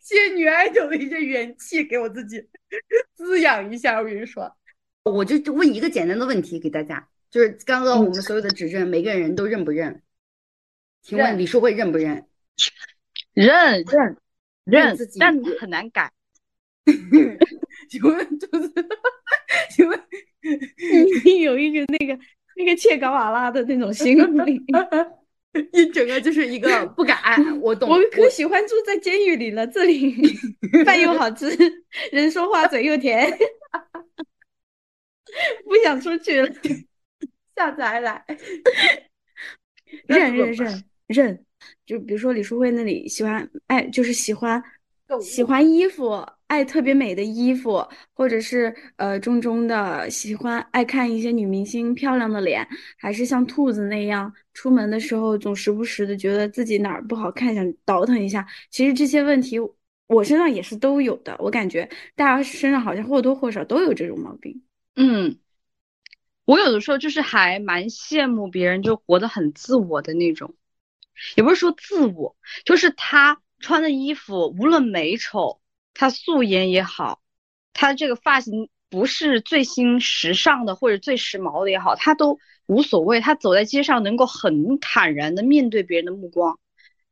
Speaker 1: 吸女爱豆的一些元气给我自己 滋养一下。我跟你说，我就问一个简单的问题给大家，就是刚刚我们所有的指证，每个人都认不认？请问李淑慧认不认？
Speaker 4: 认
Speaker 1: 认
Speaker 4: 认，但很难改。
Speaker 1: 请问就是，请问
Speaker 2: 你有一个那个那个切格瓦拉的那种心理。
Speaker 1: 一整个就是一个不敢，我懂。
Speaker 2: 我可喜欢住在监狱里了，这里饭又好吃，人说话嘴又甜，不想出去了。
Speaker 3: 下次还来。
Speaker 2: 认认认认，就比如说李淑慧那里喜欢爱，就是喜欢喜欢衣服，爱特别美的衣服，或者是呃中中的喜欢爱看一些女明星漂亮的脸，还是像兔子那样出门的时候总时不时的觉得自己哪儿不好看，想倒腾一下。其实这些问题我身上也是都有的，我感觉大家身上好像或多或少都有这种毛病。
Speaker 4: 嗯，我有的时候就是还蛮羡慕别人就活得很自我的那种，也不是说自我，就是他。穿的衣服无论美丑，他素颜也好，他这个发型不是最新时尚的或者最时髦的也好，他都无所谓。他走在街上能够很坦然的面对别人的目光。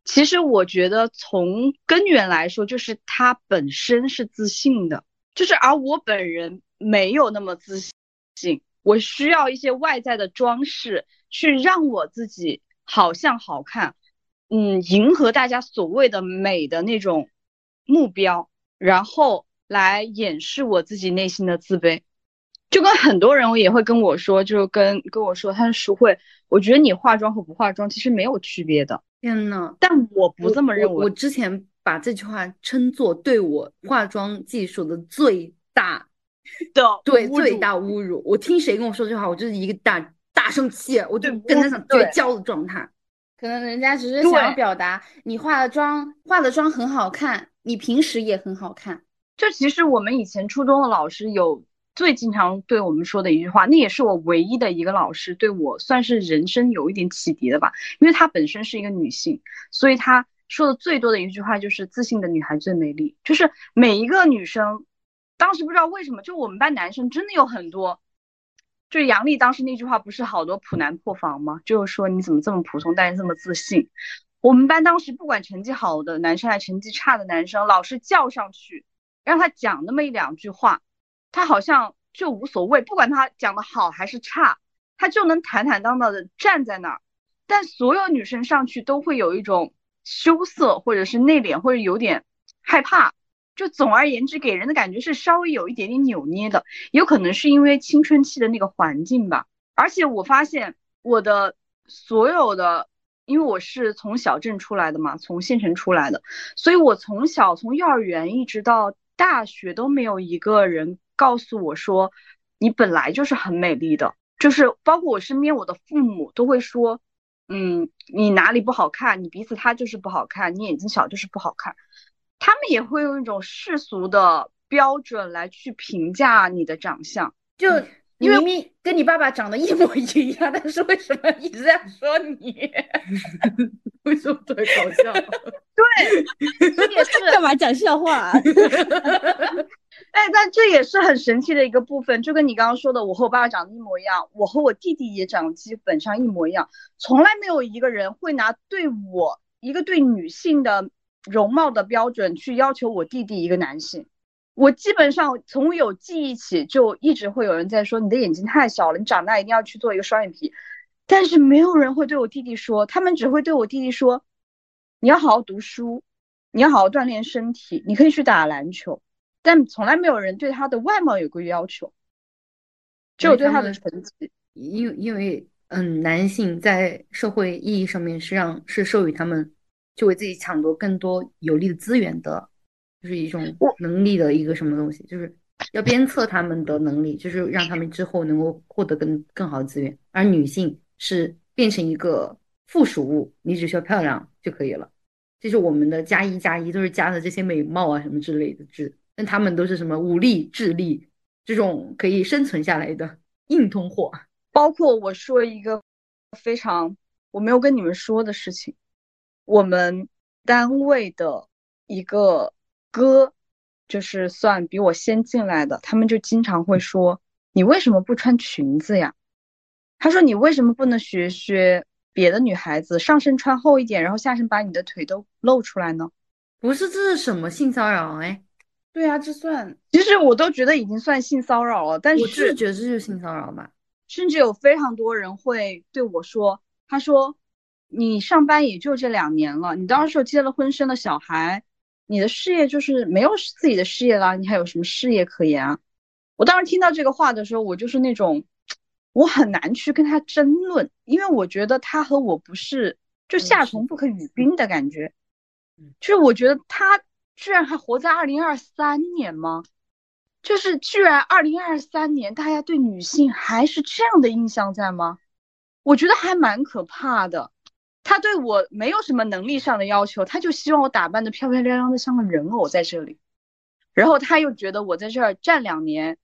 Speaker 4: 其实我觉得从根源来说，就是他本身是自信的，就是而我本人没有那么自信，我需要一些外在的装饰去让我自己好像好看。嗯，迎合大家所谓的美的那种目标，然后来掩饰我自己内心的自卑。就跟很多人也会跟我说，就跟跟我说，他说淑慧，我觉得你化妆和不化妆其实没有区别的。
Speaker 1: 天呐，
Speaker 4: 但我不这么认为。
Speaker 1: 我之前把这句话称作对我化妆技术的最大
Speaker 4: 的
Speaker 1: 对最大侮辱。我听谁跟我说这句话，我就是一个大大生气，我就跟他想绝交的状态。
Speaker 3: 可能人家只是想要表达你化的妆，化的妆很好看，你平时也很好看。
Speaker 4: 这其实我们以前初中的老师有最经常对我们说的一句话，那也是我唯一的一个老师对我算是人生有一点启迪的吧。因为她本身是一个女性，所以她说的最多的一句话就是“自信的女孩最美丽”。就是每一个女生，当时不知道为什么，就我们班男生真的有很多。就是杨丽当时那句话不是好多普男破防吗？就是说你怎么这么普通，但是这么自信。我们班当时不管成绩好的男生还是成绩差的男生，老师叫上去让他讲那么一两句话，他好像就无所谓，不管他讲的好还是差，他就能坦坦荡荡的站在那儿。但所有女生上去都会有一种羞涩，或者是内敛，或者有点害怕。就总而言之，给人的感觉是稍微有一点点扭捏的，有可能是因为青春期的那个环境吧。而且我发现我的所有的，因为我是从小镇出来的嘛，从县城出来的，所以我从小从幼儿园一直到大学都没有一个人告诉我说你本来就是很美丽的，就是包括我身边我的父母都会说，嗯，你哪里不好看，你鼻子塌就是不好看，你眼睛小就是不好看。他们也会用一种世俗的标准来去评价你的长相，
Speaker 3: 就你明明跟你爸爸长得一模一样，但是为什么一直在说你？
Speaker 1: 为什么特别搞笑？
Speaker 4: 对，这也是
Speaker 2: 干嘛讲笑话？
Speaker 4: 啊哎，但这也是很神奇的一个部分，就跟你刚刚说的，我和我爸爸长得一模一样，我和我弟弟也长得基本上一模一样，从来没有一个人会拿对我一个对女性的。容貌的标准去要求我弟弟一个男性，我基本上从有记忆起就一直会有人在说你的眼睛太小了，你长大一定要去做一个双眼皮，但是没有人会对我弟弟说，他们只会对我弟弟说，你要好好读书，你要好好锻炼身体，你可以去打篮球，但从来没有人对他的外貌有过要求，只有对他的成绩，
Speaker 1: 因因为嗯，男性在社会意义上面实际上是授予他们。就为自己抢夺更多有利的资源的，就是一种能力的一个什么东西，就是要鞭策他们的能力，就是让他们之后能够获得更更好的资源。而女性是变成一个附属物，你只需要漂亮就可以了。就是我们的加一加一都是加的这些美貌啊什么之类的字，但他们都是什么武力、智力这种可以生存下来的硬通货。
Speaker 4: 包括我说一个非常我没有跟你们说的事情。我们单位的一个哥，就是算比我先进来的，他们就经常会说：“你为什么不穿裙子呀？”他说：“你为什么不能学学别的女孩子，上身穿厚一点，然后下身把你的腿都露出来呢？”
Speaker 1: 不是，这是什么性骚扰？哎，
Speaker 3: 对啊，这算，
Speaker 4: 其实我都觉得已经算性骚扰了。但是，
Speaker 1: 我是觉得这是性骚扰嘛。
Speaker 4: 甚至有非常多人会对我说：“他说。”你上班也就这两年了，你到时候结了婚生了小孩，你的事业就是没有自己的事业了，你还有什么事业可言啊？我当时听到这个话的时候，我就是那种，我很难去跟他争论，因为我觉得他和我不是就夏虫不可语冰的感觉。就是我觉得他居然还活在二零二三年吗？就是居然二零二三年大家对女性还是这样的印象在吗？我觉得还蛮可怕的。他对我没有什么能力上的要求，他就希望我打扮的漂漂亮亮的像个人偶在这里。然后他又觉得我在这儿站两年，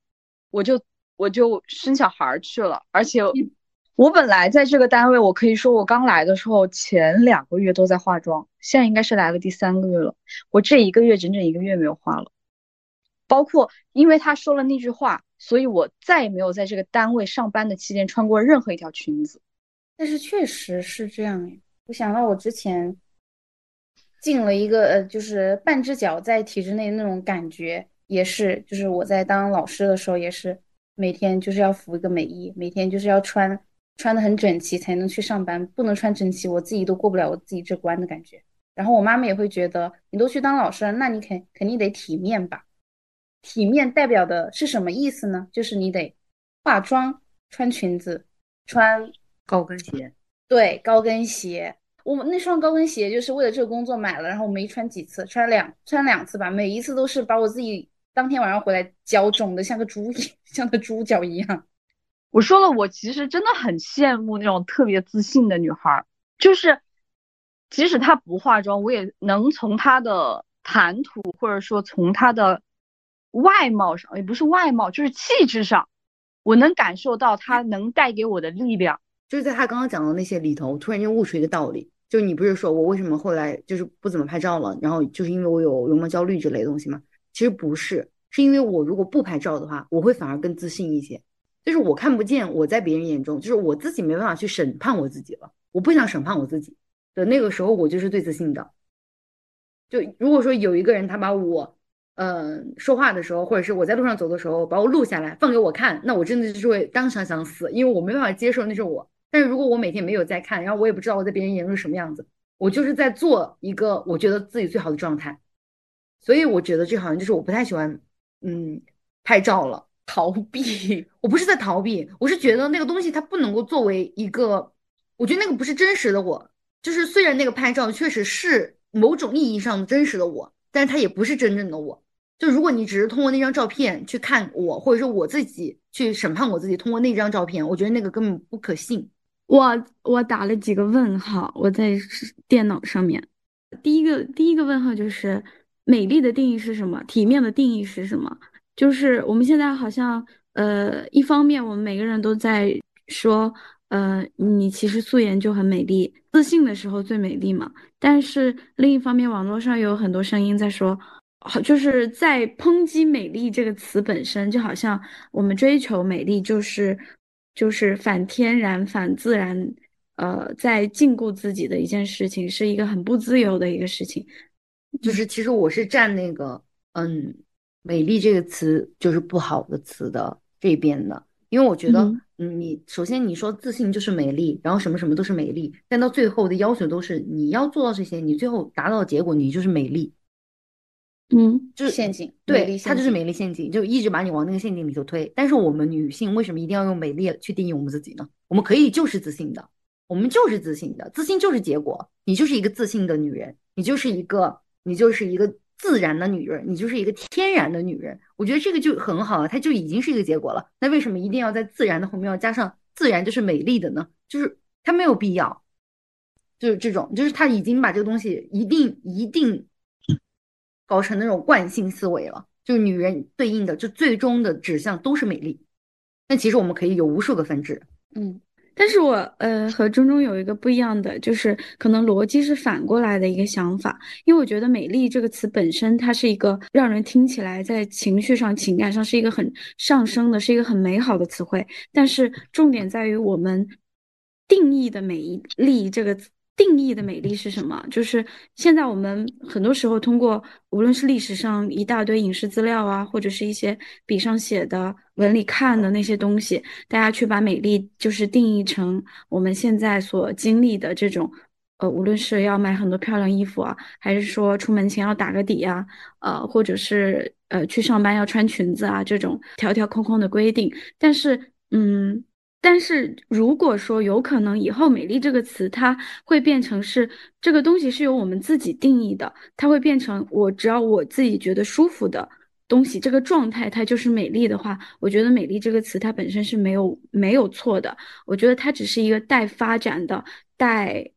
Speaker 4: 我就我就生小孩去了。而且我本来在这个单位，我可以说我刚来的时候前两个月都在化妆，现在应该是来了第三个月了。我这一个月整整一个月没有化了。包括因为他说了那句话，所以我再也没有在这个单位上班的期间穿过任何一条裙子。
Speaker 3: 但是确实是这样，我想到我之前进了一个呃，就是半只脚在体制内那种感觉，也是，就是我在当老师的时候，也是每天就是要服一个美衣，每天就是要穿穿的很整齐才能去上班，不能穿整齐，我自己都过不了我自己这关的感觉。然后我妈妈也会觉得，你都去当老师了，那你肯肯定得体面吧。体面代表的是什么意思呢？就是你得化妆、穿裙子、穿
Speaker 1: 高跟鞋。
Speaker 3: 对，高跟鞋。我那双高跟鞋就是为了这个工作买了，然后我没穿几次，穿两穿两次吧。每一次都是把我自己当天晚上回来脚肿的像个猪 像个猪脚一样。
Speaker 4: 我说了，我其实真的很羡慕那种特别自信的女孩，就是即使她不化妆，我也能从她的谈吐或者说从她的。外貌上也不是外貌，就是气质上，我能感受到她能带给我的力量。
Speaker 1: 就是在他刚刚讲的那些里头，突然间悟出一个道理，就是你不是说我为什么后来就是不怎么拍照了，然后就是因为我有容貌焦虑之类的东西吗？其实不是，是因为我如果不拍照的话，我会反而更自信一些。就是我看不见我在别人眼中，就是我自己没办法去审判我自己了。我不想审判我自己的那个时候，我就是最自信的。就如果说有一个人他把我。嗯，说话的时候，或者是我在路上走的时候，把我录下来放给我看，那我真的就是会当场想死，因为我没办法接受那是我。但是如果我每天没有在看，然后我也不知道我在别人眼中是什么样子，我就是在做一个我觉得自己最好的状态。所以我觉得这好像就是我不太喜欢，嗯，拍照了，逃避。我不是在逃避，我是觉得那个东西它不能够作为一个，我觉得那个不是真实的我。就是虽然那个拍照确实是某种意义上的真实的我，但是它也不是真正的我。就如果你只是通过那张照片去看我，或者说我自己去审判我自己，通过那张照片，我觉得那个根本不可信。
Speaker 2: 我我打了几个问号，我在电脑上面。第一个第一个问号就是美丽的定义是什么？体面的定义是什么？就是我们现在好像呃，一方面我们每个人都在说，呃，你其实素颜就很美丽，自信的时候最美丽嘛。但是另一方面，网络上有很多声音在说。好，就是在抨击“美丽”这个词本身，就好像我们追求美丽就是就是反天然、反自然，呃，在禁锢自己的一件事情，是一个很不自由的一个事情。
Speaker 1: 就是其实我是站那个嗯，“美丽”这个词就是不好的词的这边的，因为我觉得，嗯，你首先你说自信就是美丽，然后什么什么都是美丽，但到最后的要求都是你要做到这些，你最后达到的结果你就是美丽。
Speaker 2: 嗯，
Speaker 1: 就是
Speaker 3: 陷阱，
Speaker 1: 对，它就是美丽陷阱，就一直把你往那个陷阱里头推。但是我们女性为什么一定要用美丽去定义我们自己呢？我们可以就是自信的，我们就是自信的，自信就是结果。你就是一个自信的女人，你就是一个，你就是一个自然的女人，你就是一个天然的女人。我觉得这个就很好了，它就已经是一个结果了。那为什么一定要在自然的后面要加上自然就是美丽的呢？就是它没有必要，就是这种，就是他已经把这个东西一定一定。搞成那种惯性思维了，就是女人对应的，就最终的指向都是美丽。但其实我们可以有无数个分支，
Speaker 2: 嗯。但是我呃和中中有一个不一样的，就是可能逻辑是反过来的一个想法，因为我觉得“美丽”这个词本身，它是一个让人听起来在情绪上、情感上是一个很上升的，是一个很美好的词汇。但是重点在于我们定义的“美丽”这个词。定义的美丽是什么？就是现在我们很多时候通过无论是历史上一大堆影视资料啊，或者是一些笔上写的文里看的那些东西，大家去把美丽就是定义成我们现在所经历的这种，呃，无论是要买很多漂亮衣服啊，还是说出门前要打个底啊，呃，或者是呃去上班要穿裙子啊这种条条框框的规定。但是，嗯，但是如果说有可能以后“美丽”这个词，它会变成是这个东西是由我们自己定义的，它会变成我只要我自己觉得舒服的东西，这个状态它就是美丽的话，我觉得“美丽”这个词它本身是没有没有错的。我觉得它只是一个待发展的、待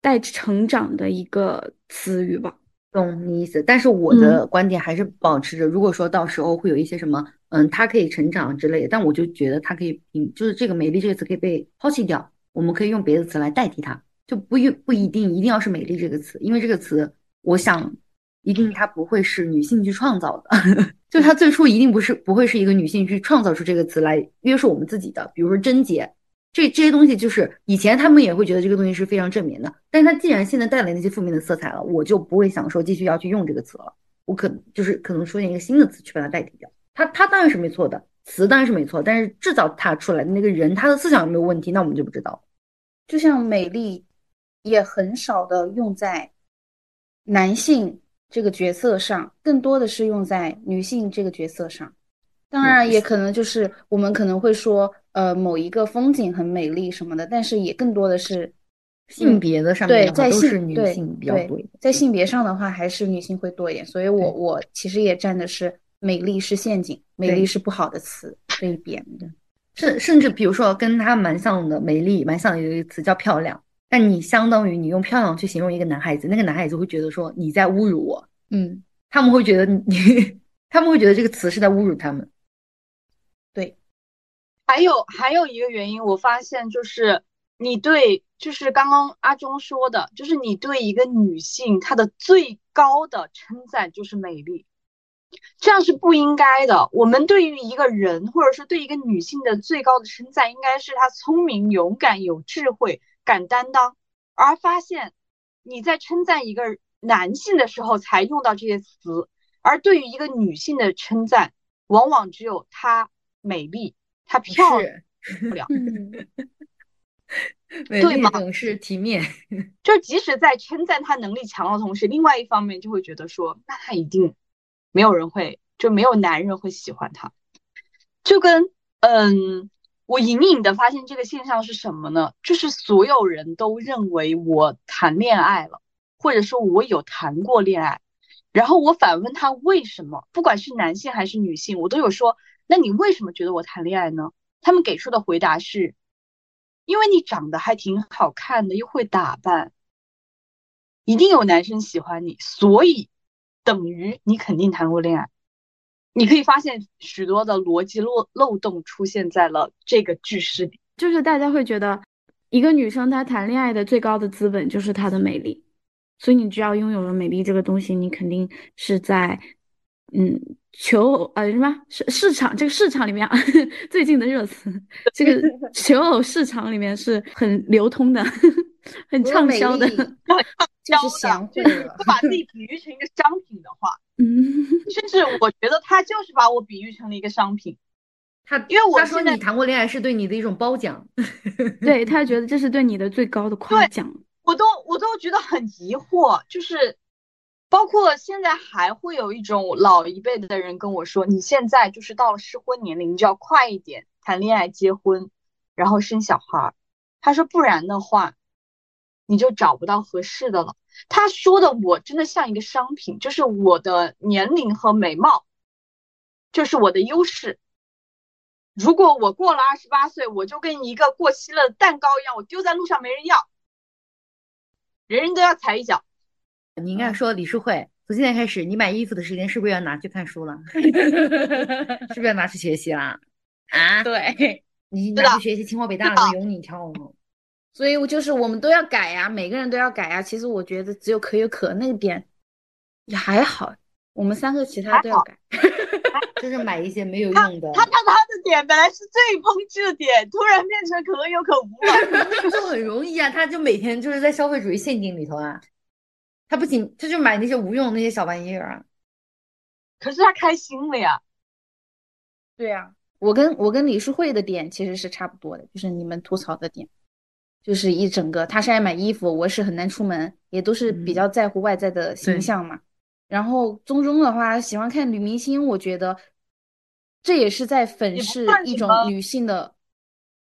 Speaker 2: 待成长的一个词语吧。
Speaker 1: 懂你意思，但是我的观点还是保持着，如果说到时候会有一些什么，嗯，它可以成长之类的，但我就觉得它可以，嗯，就是这个美丽这个词可以被抛弃掉，我们可以用别的词来代替它，就不一不一定一定要是美丽这个词，因为这个词，我想一定它不会是女性去创造的，就它最初一定不是不会是一个女性去创造出这个词来约束我们自己的，比如说贞洁。这这些东西就是以前他们也会觉得这个东西是非常正面的，但是它既然现在带来那些负面的色彩了，我就不会想说继续要去用这个词了。我可就是可能出现一个新的词去把它代替掉。它它当然是没错的，词当然是没错，但是制造他出来的那个人他的思想有没有问题，那我们就不知道。
Speaker 3: 就像美丽，也很少的用在男性这个角色上，更多的是用在女性这个角色上。当然，也可能就是我们可能会说，呃，某一个风景很美丽什么的，但是也更多的是
Speaker 1: 性别的上面
Speaker 3: 对，在
Speaker 1: 性女性比较多。
Speaker 3: 在性别上的话，还是女性会多一点。所以我我其实也站的是美丽是陷阱，美丽是不好的词这一边的。
Speaker 1: 甚甚至比如说跟他蛮像的，美丽蛮像的有一个词叫漂亮，但你相当于你用漂亮去形容一个男孩子，那个男孩子会觉得说你在侮辱我，
Speaker 3: 嗯，
Speaker 1: 他们会觉得你，他们会觉得这个词是在侮辱他们。
Speaker 4: 对还有还有一个原因，我发现就是你对，就是刚刚阿忠说的，就是你对一个女性她的最高的称赞就是美丽，这样是不应该的。我们对于一个人，或者说对一个女性的最高的称赞，应该是她聪明、勇敢、有智慧、敢担当。而发现你在称赞一个男性的时候才用到这些词，而对于一个女性的称赞，往往只有她美丽。她漂亮不了，
Speaker 1: 对吗？总是体面，
Speaker 4: 就即使在称赞她能力强的同时，另外一方面就会觉得说，那她一定没有人会，就没有男人会喜欢他。就跟嗯，我隐隐的发现这个现象是什么呢？就是所有人都认为我谈恋爱了，或者说我有谈过恋爱，然后我反问他为什么，不管是男性还是女性，我都有说。那你为什么觉得我谈恋爱呢？他们给出的回答是，因为你长得还挺好看的，又会打扮，一定有男生喜欢你，所以等于你肯定谈过恋爱。你可以发现许多的逻辑漏漏洞出现在了这个句式里，
Speaker 2: 就是大家会觉得一个女生她谈恋爱的最高的资本就是她的美丽，所以你只要拥有了美丽这个东西，你肯定是在。嗯，求偶呃什么市市场这个市场里面 最近的热词，这个 求偶市场里面是很流通的，很畅销的，
Speaker 3: 就是
Speaker 4: 想不把自己比喻成一个商品的话，嗯，甚至我觉得他就是把我比喻成了一个商品，
Speaker 1: 他
Speaker 4: 因为我
Speaker 1: 说你谈过恋爱是对你的一种褒奖，
Speaker 2: 对他觉得这是对你的最高的夸奖，
Speaker 4: 我都我都觉得很疑惑，就是。包括现在还会有一种老一辈的人跟我说：“你现在就是到了适婚年龄，你就要快一点谈恋爱、结婚，然后生小孩。”他说：“不然的话，你就找不到合适的了。”他说的我真的像一个商品，就是我的年龄和美貌就是我的优势。如果我过了二十八岁，我就跟一个过期了的蛋糕一样，我丢在路上没人要，人人都要踩一脚。
Speaker 1: 你应该说李淑慧，从现在开始，你买衣服的时间是不是要拿去看书了？是不是要拿去学习了？啊，
Speaker 3: 对，
Speaker 1: 你拿去学习清华北大了，有你一条龙。
Speaker 3: 所以，我就是我们都要改呀，每个人都要改呀。其实我觉得只有可有可那个点也还好，我们三个其他都要改，
Speaker 1: 就是买一些没有用的。
Speaker 4: 他他他的点本来是最抨击的点，突然变成可有可无了，
Speaker 1: 就很容易啊。他就每天就是在消费主义陷阱里头啊。他不仅他就买那些无用的那些小玩意儿啊，
Speaker 4: 可是他开心了呀。
Speaker 3: 对呀，我跟我跟李淑慧的点其实是差不多的，就是你们吐槽的点，就是一整个他是爱买衣服，我是很难出门，也都是比较在乎外在的形象嘛。然后中中的话喜欢看女明星，我觉得这也是在粉饰一种女性的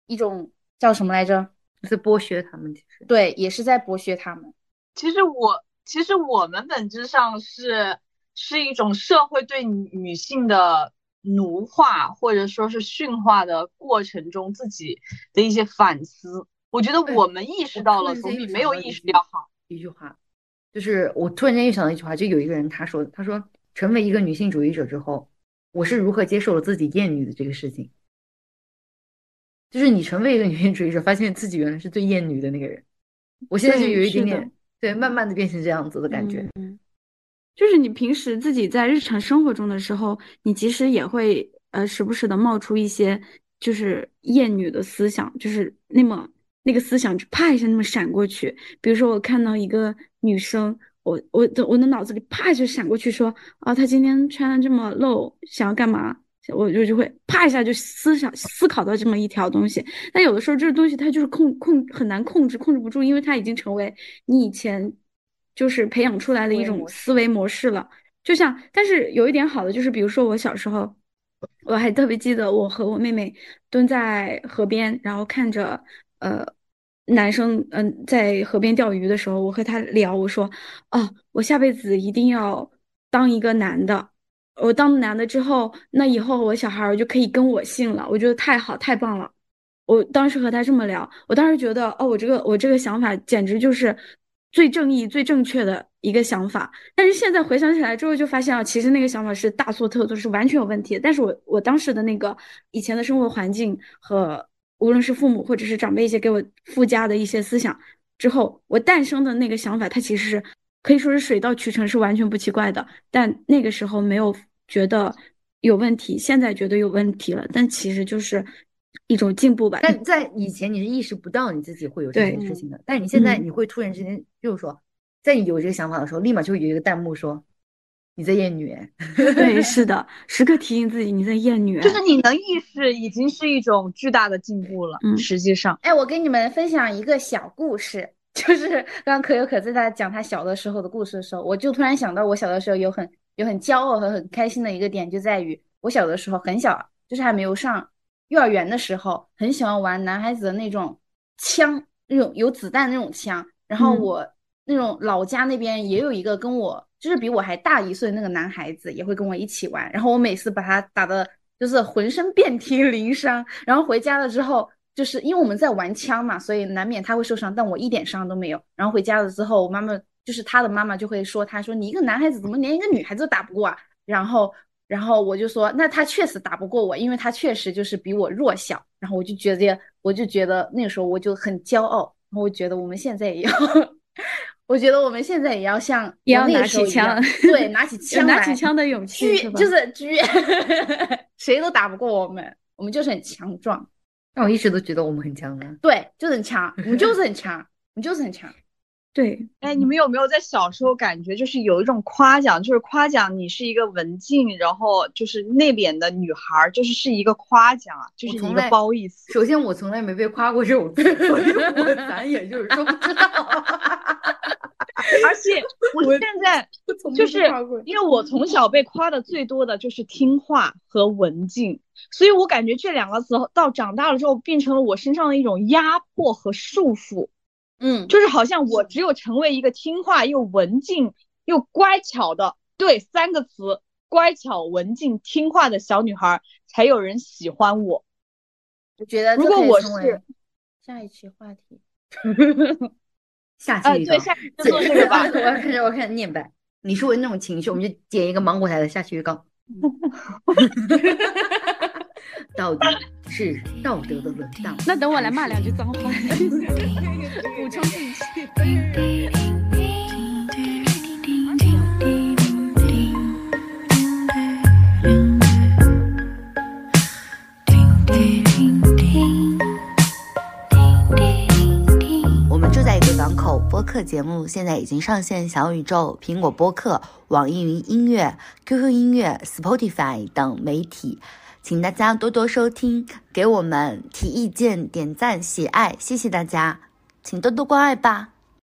Speaker 3: 一种叫什么来着？
Speaker 1: 是剥削他们，其实
Speaker 3: 对，也是在剥削他们。
Speaker 4: 其实我其实我们本质上是是一种社会对女性的奴化或者说是驯化的过程中自己的一些反思。我觉得我们意识到了，总比没有意识要好。
Speaker 1: 一句话，就是我突然间又想到一句话，就有一个人他说，他说成为一个女性主义者之后，我是如何接受了自己厌女的这个事情。就是你成为一个女性主义者，发现自己原来是最厌女的那个人。我现在就有一点点对，慢慢的变成这样子的感觉。
Speaker 2: 嗯，就是你平时自己在日常生活中的时候，你其实也会呃时不时的冒出一些就是厌女的思想，就是那么那个思想就啪一下那么闪过去。比如说我看到一个女生，我我的我的脑子里啪就闪过去说啊，她今天穿的这么露，想要干嘛？我就就会啪一下就思想思考到这么一条东西，但有的时候这个东西它就是控控很难控制，控制不住，因为它已经成为你以前就是培养出来的一种思维模式了。就像，但是有一点好的就是，比如说我小时候，我还特别记得我和我妹妹蹲在河边，然后看着呃男生嗯在河边钓鱼的时候，我和他聊，我说哦，我下辈子一定要当一个男的。我当男的之后，那以后我小孩儿就可以跟我姓了，我觉得太好太棒了。我当时和他这么聊，我当时觉得，哦，我这个我这个想法简直就是最正义、最正确的一个想法。但是现在回想起来之后，就发现啊，其实那个想法是大错特错，是完全有问题的。但是我我当时的那个以前的生活环境和无论是父母或者是长辈一些给我附加的一些思想之后，我诞生的那个想法，它其实是。可以说是水到渠成，是完全不奇怪的。但那个时候没有觉得有问题，现在觉得有问题了。但其实就是一种进步吧。
Speaker 1: 但在以前你是意识不到你自己会有这件事情的，但是你现在你会突然之间就是说，在你有这个想法的时候，立马就会有一个弹幕说你在厌女。
Speaker 2: 对，是的，时刻提醒自己你在厌女。
Speaker 4: 就是你能意识，已经是一种巨大的进步了。嗯，实际上，
Speaker 3: 哎，我给你们分享一个小故事。就是刚刚可有可在他讲他小的时候的故事的时候，我就突然想到，我小的时候有很有很骄傲和很开心的一个点，就在于我小的时候很小，就是还没有上幼儿园的时候，很喜欢玩男孩子的那种枪，那种有子弹那种枪。然后我那种老家那边也有一个跟我就是比我还大一岁那个男孩子，也会跟我一起玩。然后我每次把他打的，就是浑身遍体鳞伤。然后回家了之后。就是因为我们在玩枪嘛，所以难免他会受伤，但我一点伤都没有。然后回家了之后，我妈妈就是他的妈妈就会说，他说你一个男孩子怎么连一个女孩子都打不过啊？然后，然后我就说，那他确实打不过我，因为他确实就是比我弱小。然后我就觉得，我就觉得那个时候我就很骄傲。然后我觉得我们现在也要，我觉得我们现在也要像
Speaker 2: 也要拿起枪，
Speaker 3: 对，拿起 枪，
Speaker 2: 拿起枪的勇气，
Speaker 3: 就是狙，谁都打不过我们，我们就是很强壮。
Speaker 1: 但我一直都觉得我们很强啊，
Speaker 3: 对，就是很强，我们就是很强，我们就是很强。
Speaker 2: 对，
Speaker 4: 哎，你们有没有在小时候感觉就是有一种夸奖，就是夸奖你是一个文静，然后就是内敛的女孩，就是是一个夸奖啊，就是一个褒义词。
Speaker 1: 首先，我从来没被夸过这种词，所以我咱也就是说不知道。
Speaker 4: 而且我现在就是因为我从小被夸的最多的就是听话和文静，所以我感觉这两个词到长大了之后变成了我身上的一种压迫和束缚。
Speaker 3: 嗯，
Speaker 4: 就是好像我只有成为一个听话又文静又乖巧的，对三个词：乖巧、文静、听话的小女孩，才有人喜欢我。
Speaker 3: 我觉得
Speaker 4: 如果我是
Speaker 3: 下一期话题。
Speaker 1: 下期预告，
Speaker 4: 吧。
Speaker 1: 我要开始，我开始念呗。你说我那种情绪，我们就剪一个芒果台的下期预告。到底是道德的沦丧？
Speaker 2: 那等我来骂两句脏话，补充进去。
Speaker 1: 口播客节目现在已经上线小宇宙、苹果播客、网易云音乐、QQ 音乐、Spotify 等媒体，请大家多多收听，给我们提意见、点赞、喜爱，谢谢大家，请多多关爱吧。